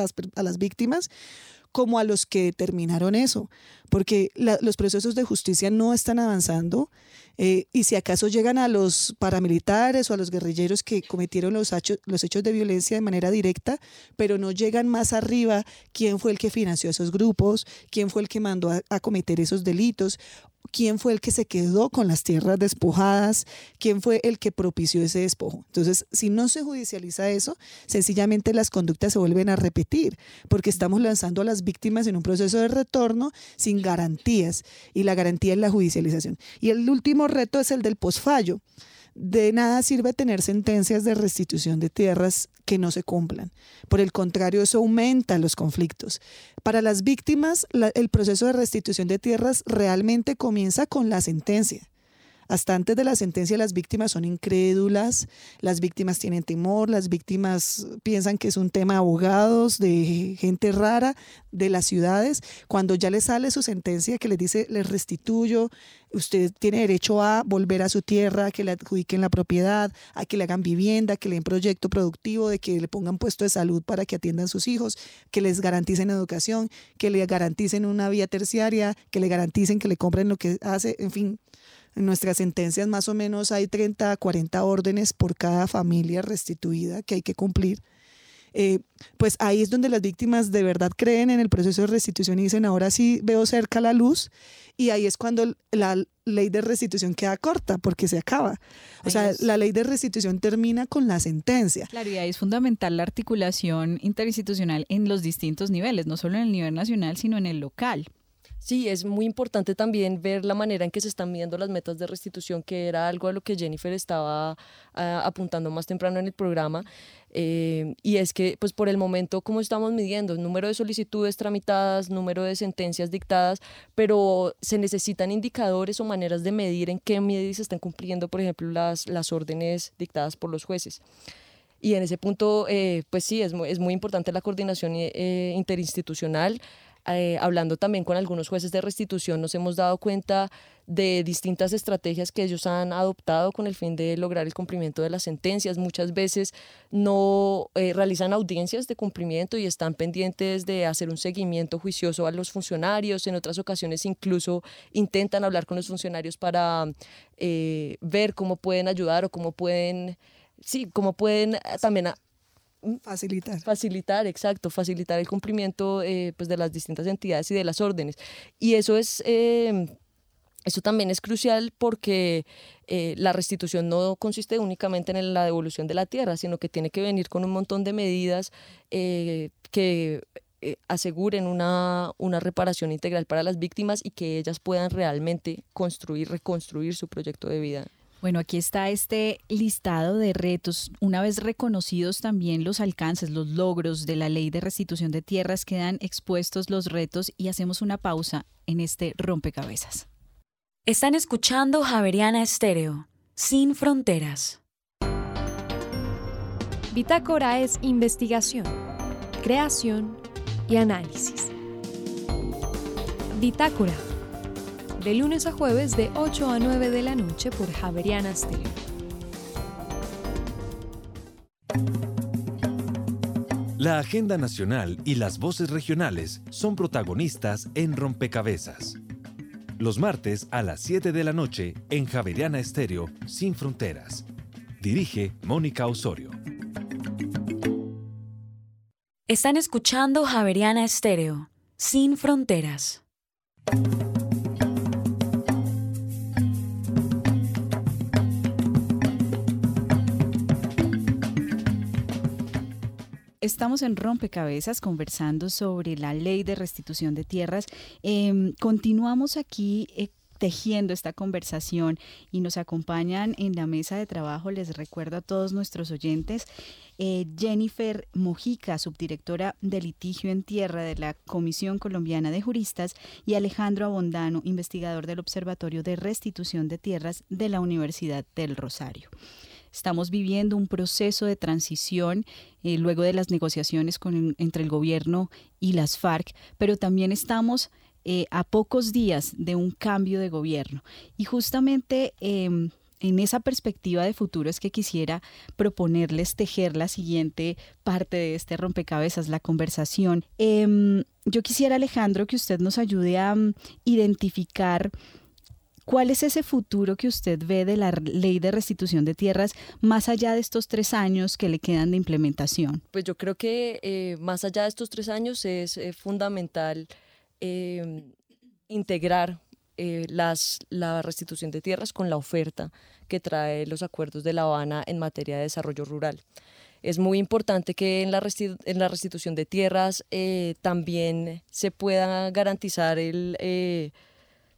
las, víctimas, como a los que determinaron eso, porque los procesos de justicia no están avanzando eh, y si acaso llegan a los paramilitares o a los guerrilleros que cometieron los hechos, los hechos de violencia de manera directa, pero no llegan más arriba quién fue el que financió esos grupos, quién fue el que mandó a cometer esos delitos quién fue el que se quedó con las tierras despojadas, quién fue el que propició ese despojo. Entonces, si no se judicializa eso, sencillamente las conductas se vuelven a repetir, porque estamos lanzando a las víctimas en un proceso de retorno sin garantías, y la garantía es la judicialización. Y el último reto es el del posfallo de nada sirve tener sentencias de restitución de tierras que no se cumplan. Por el contrario, eso aumenta los conflictos. Para las víctimas, el proceso de restitución de tierras realmente comienza con la sentencia. Hasta antes de la sentencia las víctimas son incrédulas, las víctimas tienen temor, las víctimas piensan que es un tema de abogados, de gente rara de las ciudades. Cuando ya les sale su sentencia que les dice, les restituyo, usted tiene derecho a volver a su tierra, a que le adjudiquen la propiedad, a que le hagan vivienda, que le den proyecto productivo, de que le pongan puesto de salud para que atiendan a sus hijos, que les garanticen educación, que le garanticen una vía terciaria, que le garanticen que le compren lo que hace, en fin, en nuestras sentencias más o menos hay 30 a 40 órdenes por cada familia restituida que hay que cumplir. Eh, pues ahí es donde las víctimas de verdad creen en el proceso de restitución y dicen, ahora sí veo cerca la luz, y ahí es cuando la ley de restitución queda corta porque se acaba. O sea, la ley de restitución termina con la sentencia. Claro, y ahí es fundamental la articulación interinstitucional en los distintos niveles, no solo en el nivel nacional, sino en el local. Sí, es muy importante también ver la manera en que se están midiendo las metas de restitución, que era algo a lo que Jennifer estaba ah, apuntando más temprano en el programa. Eh, y es que, pues por el momento, ¿cómo estamos midiendo? Número de solicitudes tramitadas, número de sentencias dictadas, pero se necesitan indicadores o maneras de medir en qué medida se están cumpliendo, por ejemplo, las, las órdenes dictadas por los jueces. Y en ese punto, eh, pues sí, es muy, es muy importante la coordinación eh, interinstitucional. Eh, hablando también con algunos jueces de restitución, nos hemos dado cuenta de distintas estrategias que ellos han adoptado con el fin de lograr el cumplimiento de las sentencias. Muchas veces no eh, realizan audiencias de cumplimiento y están pendientes de hacer un seguimiento juicioso a los funcionarios. En otras ocasiones incluso intentan hablar con los funcionarios para eh, ver cómo pueden ayudar o cómo pueden, sí, cómo pueden también Facilitar. Facilitar, exacto, facilitar el cumplimiento eh, pues de las distintas entidades y de las órdenes. Y eso es... Eh, eso también es crucial porque eh, la restitución no consiste únicamente en la devolución de la tierra, sino que tiene que venir con un montón de medidas que eh, aseguren una, una reparación integral para las víctimas y que ellas puedan realmente construir, reconstruir su proyecto de vida. Bueno, aquí está este listado de retos. Una vez reconocidos también los alcances, los logros de la ley de restitución de tierras, quedan expuestos los retos y hacemos una pausa en este rompecabezas. Están escuchando Javeriana Estéreo, sin fronteras. Bitácora es investigación, creación y análisis. Bitácora de lunes a jueves de 8 a 9 de la noche por Javeriana Stereo. La agenda nacional y las voces regionales son protagonistas en Rompecabezas. Los martes a las 7 de la noche en Javeriana Estéreo Sin Fronteras. Dirige Mónica Osorio. Están escuchando Javeriana Estéreo, Sin Fronteras. Estamos en Rompecabezas conversando sobre la ley de restitución de tierras. Em, continuamos aquí eh, tejiendo esta conversación y nos acompañan en la mesa de trabajo, les recuerdo a todos nuestros oyentes, eh, Jennifer Mojica, subdirectora de litigio en tierra de la Comisión Colombiana de Juristas, y Alejandro Abondano, investigador del Observatorio de Restitución de Tierras de la Universidad del Rosario. Estamos viviendo un proceso de transición eh, luego de las negociaciones con, entre el gobierno y las FARC, pero también estamos eh, a pocos días de un cambio de gobierno. Y justamente em, en esa perspectiva de futuro es que quisiera proponerles tejer la siguiente parte de este rompecabezas, la conversación. Em, yo quisiera, Alejandro, que usted nos ayude a mm, identificar ¿Cuál es ese futuro que usted ve de la ley de restitución de tierras más allá de estos tres años que le quedan de implementación? Pues yo creo que eh, más allá de estos tres años es eh, fundamental em, integrar eh, las, la restitución de tierras con la oferta que trae los acuerdos de La Habana en materia de desarrollo rural. Es muy importante que en la, en la restitución de tierras también se pueda garantizar el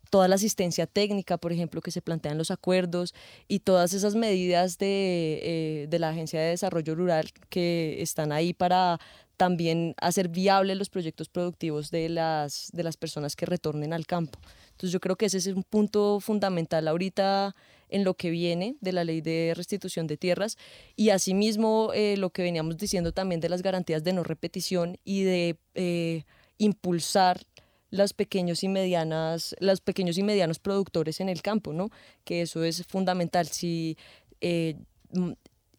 toda la asistencia técnica, por ejemplo, que se plantean los acuerdos y todas esas medidas de, eh, de, la Agencia de Desarrollo Rural que están ahí para también hacer viables los proyectos productivos de las, de las personas que retornen al campo. Entonces yo creo que ese es un punto fundamental ahorita en lo que viene de la ley de restitución de tierras y asimismo eh, lo que veníamos diciendo también de las garantías de no repetición y de eh, impulsar los pequeños y medianas, los pequeños y medianos productores en el campo, ¿no? Que eso es fundamental. Si eh,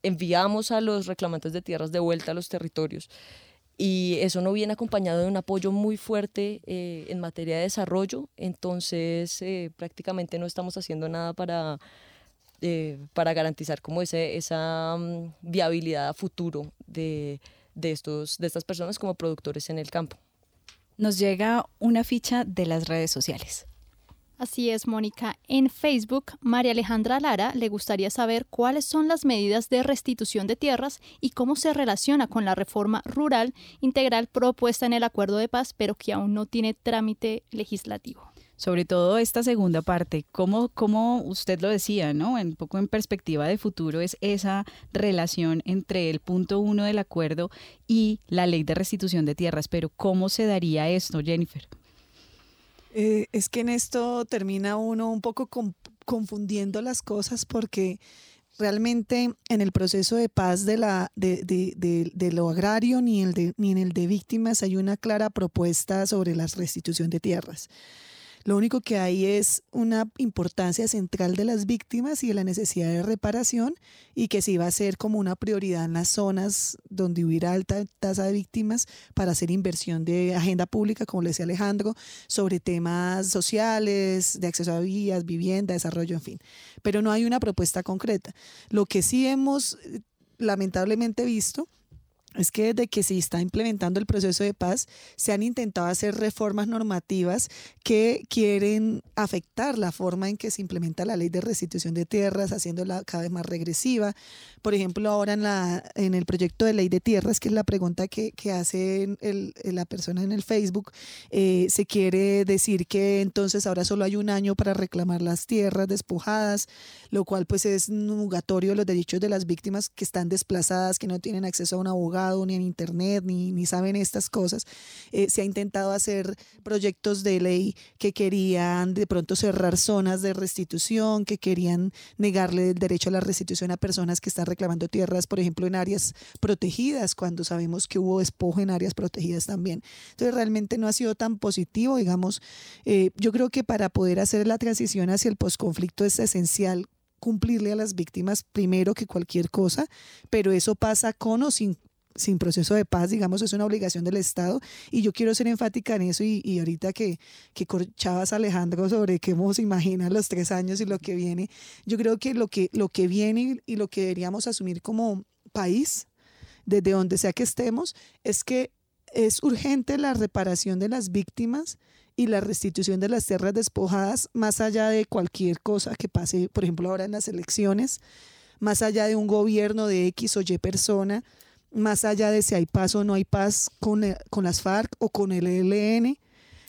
enviamos a los reclamantes de tierras de vuelta a los territorios y eso no viene acompañado de un apoyo muy fuerte eh, en materia de desarrollo, entonces eh, prácticamente no estamos haciendo nada para, para garantizar como ese, esa mm, viabilidad a futuro de, de, estos, de estas personas como productores en el campo nos llega una ficha de las redes sociales. Así es, Mónica. En Facebook, María Alejandra Lara le gustaría saber cuáles son las medidas de restitución de tierras y cómo se relaciona con la reforma rural integral propuesta en el acuerdo de paz, pero que aún no tiene trámite legislativo sobre todo esta segunda parte, como, como usted lo decía, ¿no? Un poco en perspectiva de futuro es esa relación entre el punto uno del acuerdo y la ley de restitución de tierras, pero ¿cómo se daría esto, Jennifer? Eh, es que en esto termina uno un poco confundiendo las cosas porque realmente en el proceso de paz de, lo agrario ni, el ni en el de víctimas hay una clara propuesta sobre la restitución de tierras. Lo único que hay es una importancia central de las víctimas y de la necesidad de reparación y que sí va a ser como una prioridad en las zonas donde hubiera alta tasa de víctimas para hacer inversión de agenda pública, como le decía Alejandro, sobre temas sociales, de acceso a vías, vivienda, desarrollo, en fin. Pero no hay una propuesta concreta. Lo que sí hemos eh, lamentablemente visto es que desde que se está implementando el proceso de paz, se han intentado hacer reformas normativas que quieren afectar la forma en que se implementa la ley de restitución de tierras, haciéndola cada vez más regresiva. Por ejemplo, ahora en, la, en el proyecto de ley de tierras, que es la pregunta que, que hace la persona en el Facebook, eh, se quiere decir que entonces ahora solo hay un año para reclamar las tierras despojadas, lo cual pues es nugatorio los derechos de las víctimas que están desplazadas, que no tienen acceso a un abogado ni en internet, ni, ni saben estas cosas. Eh, se ha intentado hacer proyectos de ley que querían de pronto cerrar zonas de restitución, que querían negarle el derecho a la restitución a personas que están reclamando tierras, por ejemplo, en áreas protegidas, cuando sabemos que hubo despojo en áreas protegidas también. Entonces, realmente no ha sido tan positivo, digamos. Eh, yo creo que para poder hacer la transición hacia el posconflicto es esencial cumplirle a las víctimas primero que cualquier cosa, pero eso pasa con o sin sin proceso de paz, digamos, es una obligación del Estado. Y yo quiero ser enfática en eso y, ahorita que, que corchabas Alejandro sobre cómo se imaginan los tres años y lo que viene, yo creo que lo que, lo que viene y lo que deberíamos asumir como país, desde donde sea que estemos, es que es urgente la reparación de las víctimas y la restitución de las tierras despojadas, más allá de cualquier cosa que pase, por ejemplo, ahora en las elecciones, más allá de un gobierno de X o Y persona, más allá de si hay paz o no hay paz con, eh, con las FARC o con el ELN,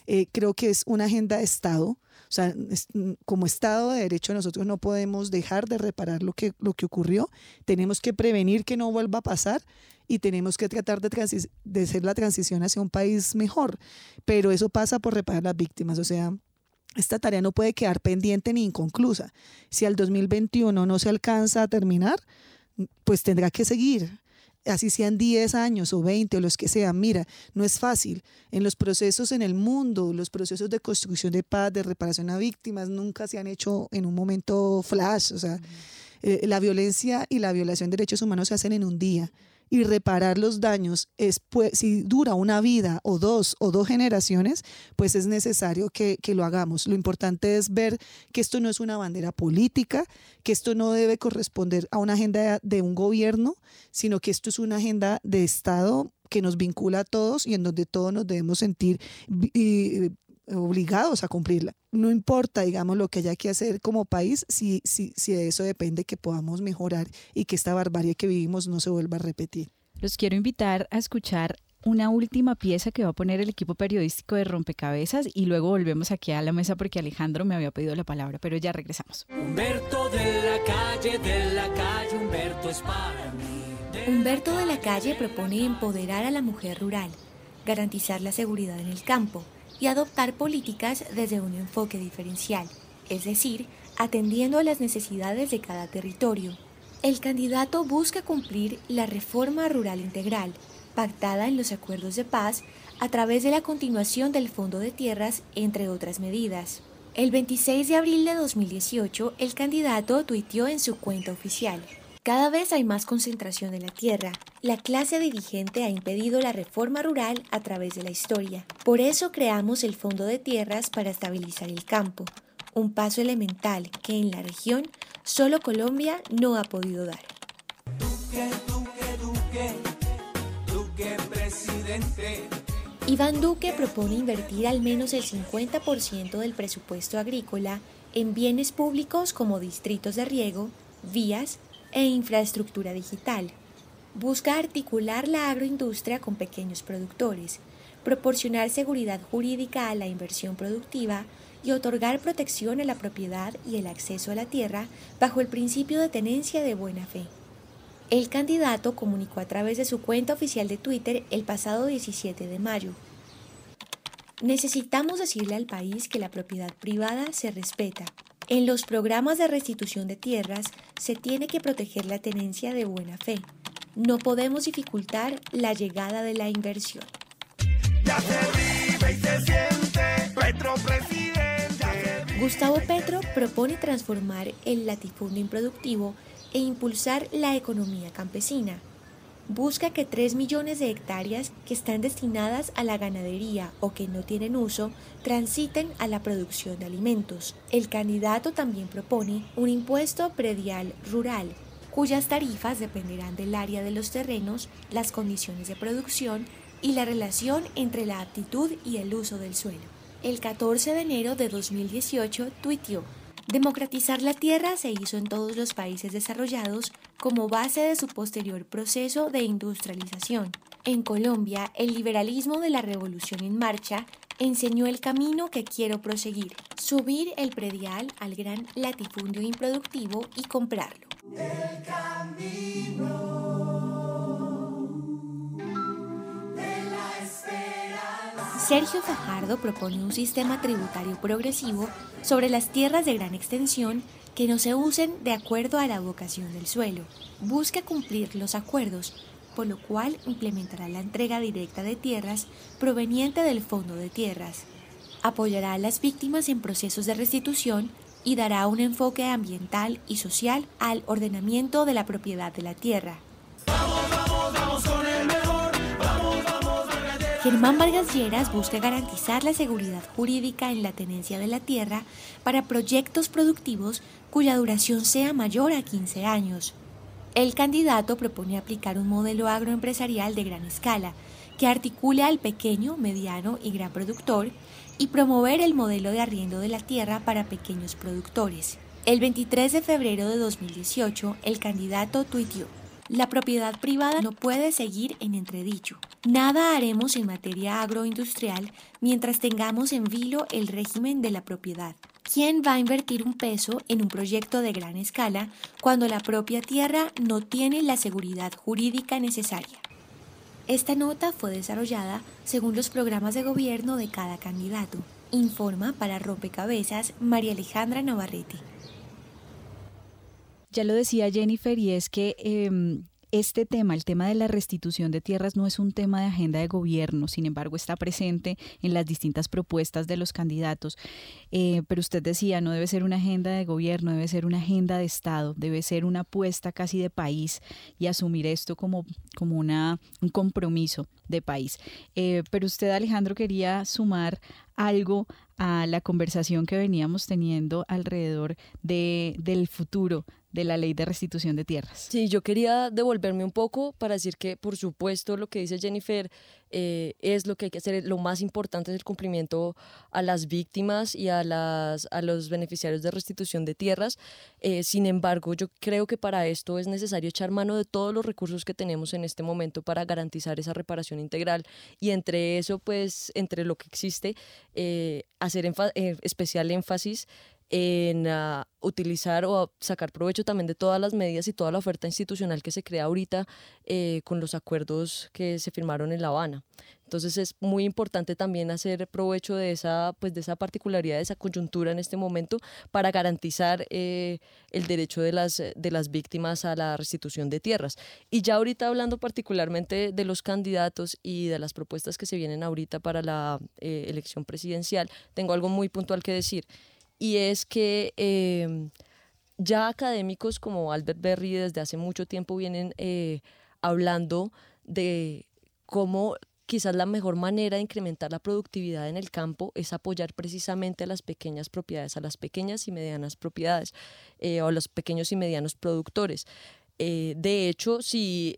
eh, creo que es una agenda de Estado. O sea, mm, como Estado de Derecho nosotros no podemos dejar de reparar lo que, lo que ocurrió. Tenemos que prevenir que no vuelva a pasar y tenemos que tratar de, de hacer la transición hacia un país mejor. Pero eso pasa por reparar las víctimas. O sea, esta tarea no puede quedar pendiente ni inconclusa. Si al 2021 no se alcanza a terminar, pues tendrá que seguir así sean 10 años o 20 o los que sean, mira, no es fácil. En los procesos en el mundo, los procesos de construcción de paz, de reparación a víctimas, nunca se han hecho en un momento flash. O sea, eh, la violencia y la violación de derechos humanos se hacen en un día y reparar los daños es pues, si dura una vida o dos o dos generaciones, pues es necesario que, que, lo hagamos. Lo importante es ver que esto no es una bandera política, que esto no debe corresponder a una agenda de un gobierno, sino que esto es una agenda de Estado que nos vincula a todos y en donde todos nos debemos sentir obligados a cumplirla. No importa, digamos, lo que haya que hacer como país, si, si, si de eso depende que podamos mejorar y que esta barbarie que vivimos no se vuelva a repetir. Los quiero invitar a escuchar una última pieza que va a poner el equipo periodístico de Rompecabezas y luego volvemos aquí a la mesa porque Alejandro me había pedido la palabra, pero ya regresamos. Humberto de la calle, de la calle, Humberto es para mí. Humberto de la calle propone empoderar a la mujer rural, garantizar la seguridad en el campo, y adoptar políticas desde un enfoque diferencial, es decir, atendiendo a las necesidades de cada territorio. El candidato busca cumplir la reforma rural integral, pactada en los acuerdos de paz a través de la continuación del Fondo de Tierras, entre otras medidas. El 26 de abril de 2018, el candidato tuiteó en su cuenta oficial. Cada vez hay más concentración en la tierra. La clase dirigente ha impedido la reforma rural a través de la historia. Por eso creamos el Fondo de Tierras para estabilizar el campo, un paso elemental que en la región solo Colombia no ha podido dar. Iván Duque propone invertir al menos el 50% del presupuesto agrícola en bienes públicos como distritos de riego, vías, e infraestructura digital. Busca articular la agroindustria con pequeños productores, proporcionar seguridad jurídica a la inversión productiva y otorgar protección a la propiedad y el acceso a la tierra bajo el principio de tenencia de buena fe. El candidato comunicó a través de su cuenta oficial de Twitter el pasado 17 de mayo. Necesitamos decirle al país que la propiedad privada se respeta, en los programas de restitución de tierras se tiene que proteger la tenencia de buena fe. No podemos dificultar la llegada de la inversión. Gustavo Petro propone transformar el latifundio improductivo e impulsar la economía campesina busca que 3 millones de hectáreas que están destinadas a la ganadería o que no tienen uso transiten a la producción de alimentos. El candidato también propone un impuesto predial rural cuyas tarifas dependerán del área de los terrenos, las condiciones de producción y la relación entre la aptitud y el uso del suelo. El 14 de enero de 2018 tuiteó, Democratizar la tierra se hizo en todos los países desarrollados como base de su posterior proceso de industrialización. En Colombia, el liberalismo de la revolución en marcha enseñó el camino que quiero proseguir, subir el predial al gran latifundio improductivo y comprarlo. El camino. Sergio Fajardo propone un sistema tributario progresivo sobre las tierras de gran extensión que no se usen de acuerdo a la vocación del suelo. Busca cumplir los acuerdos, por lo cual implementará la entrega directa de tierras proveniente del Fondo de Tierras. Apoyará a las víctimas en procesos de restitución y dará un enfoque ambiental y social al ordenamiento de la propiedad de la tierra. Germán Vargas Lleras busca garantizar la seguridad jurídica en la tenencia de la tierra para proyectos productivos cuya duración sea mayor a 15 años. El candidato propone aplicar un modelo agroempresarial de gran escala que articule al pequeño, mediano y gran productor y promover el modelo de arriendo de la tierra para pequeños productores. El 23 de febrero de 2018, el candidato tuiteó la propiedad privada no puede seguir en entredicho. Nada haremos en materia agroindustrial mientras tengamos en vilo el régimen de la propiedad. ¿Quién va a invertir un peso en un proyecto de gran escala cuando la propia tierra no tiene la seguridad jurídica necesaria? Esta nota fue desarrollada según los programas de gobierno de cada candidato. Informa para Rompecabezas María Alejandra Navarrete. Ya lo decía Jennifer y es que em, este tema, el tema de la restitución de tierras, no es un tema de agenda de gobierno, sin embargo está presente en las distintas propuestas de los candidatos. Eh, pero usted decía, no debe ser una agenda de gobierno, debe ser una agenda de Estado, debe ser una apuesta casi de país y asumir esto como, como una, un compromiso de país. Eh, pero usted, Alejandro, quería sumar algo a la conversación que veníamos teniendo alrededor de, del futuro de la ley de restitución de tierras. Sí, yo quería devolverme un poco para decir que, por supuesto, lo que dice Jennifer eh, es lo que hay que hacer. Lo más importante es el cumplimiento a las víctimas y a, las, a los beneficiarios de restitución de tierras. Eh, sin embargo, yo creo que para esto es necesario echar mano de todos los recursos que tenemos en este momento para garantizar esa reparación integral. Y entre eso, pues, entre lo que existe, eh, hacer especial énfasis en ah, utilizar o sacar provecho también de todas las medidas y toda la oferta institucional que se crea ahorita eh, con los acuerdos que se firmaron en La Habana. Entonces es muy importante también hacer provecho de esa, pues de esa particularidad, de esa coyuntura en este momento para garantizar eh, el derecho de las, de las víctimas a la restitución de tierras. Y ya ahorita hablando particularmente de los candidatos y de las propuestas que se vienen ahorita para la eh, elección presidencial, tengo algo muy puntual que decir y es que em, ya académicos como Albert Berry desde hace mucho tiempo vienen eh, hablando de cómo quizás la mejor manera de incrementar la productividad en el campo es apoyar precisamente a las pequeñas propiedades, a las pequeñas y medianas propiedades eh, o a los pequeños y medianos productores. Eh, de hecho, si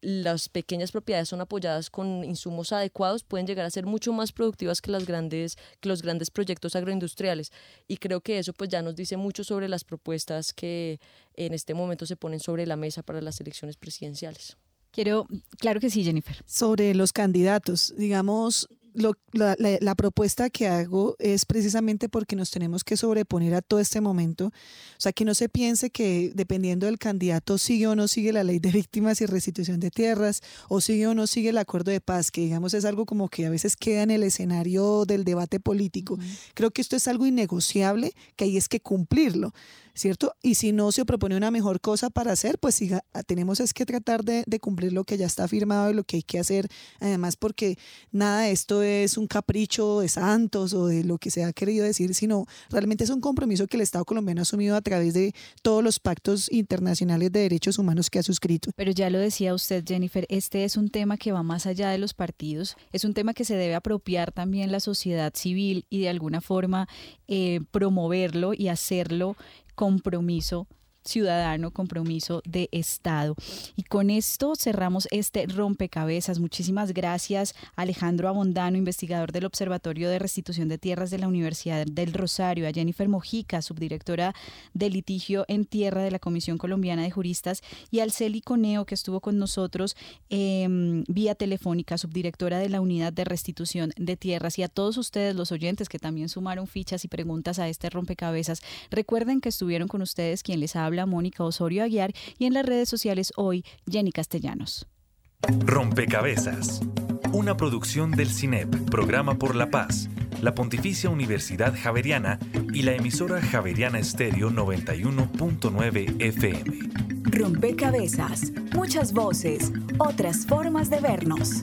las pequeñas propiedades son apoyadas con insumos adecuados, pueden llegar a ser mucho más productivas que, las grandes, que los grandes proyectos agroindustriales. Y creo que eso pues ya nos dice mucho sobre las propuestas que en este momento se ponen sobre la mesa para las elecciones presidenciales. Quiero, claro que sí, Jennifer. Sobre los candidatos, digamos, la, propuesta que hago es precisamente porque nos tenemos que sobreponer a todo este momento. O sea, que no se piense que dependiendo del candidato sigue o no sigue la ley de víctimas y restitución de tierras, o sigue o no sigue el acuerdo de paz, que digamos es algo como que a veces queda en el escenario del debate político. Creo que esto es algo innegociable, que hay es que cumplirlo. ¿Cierto? Y si no se propone una mejor cosa para hacer, pues siga, tenemos es que tratar de, cumplir lo que ya está firmado y lo que hay que hacer, además porque nada de esto es un capricho de santos o de lo que se ha querido decir, sino realmente es un compromiso que el Estado colombiano ha asumido a través de todos los pactos internacionales de derechos humanos que ha suscrito. Pero ya lo decía usted, Jennifer, este es un tema que va más allá de los partidos, es un tema que se debe apropiar también la sociedad civil y de alguna forma eh, promoverlo y hacerlo compromiso ciudadano, compromiso de Estado. Y con esto cerramos este rompecabezas. Muchísimas gracias Alejandro Abondano, investigador del Observatorio de Restitución de Tierras de la Universidad del Rosario, a Jennifer Mojica, subdirectora de litigio en tierra de la Comisión Colombiana de Juristas, y al Celi Coneo, que estuvo con nosotros em, vía telefónica, subdirectora de la Unidad de Restitución de Tierras, y a todos ustedes, los oyentes que también sumaron fichas y preguntas a este rompecabezas. Recuerden que estuvieron con ustedes quien les habla, Mónica Osorio Aguiar, y en las redes sociales hoy, Jenny Castellanos. Rompecabezas. Una producción del CINEP, Programa por la Paz, la Pontificia Universidad Javeriana y la emisora Javeriana Estéreo 91.9 FM. Rompecabezas. Muchas voces, otras formas de vernos.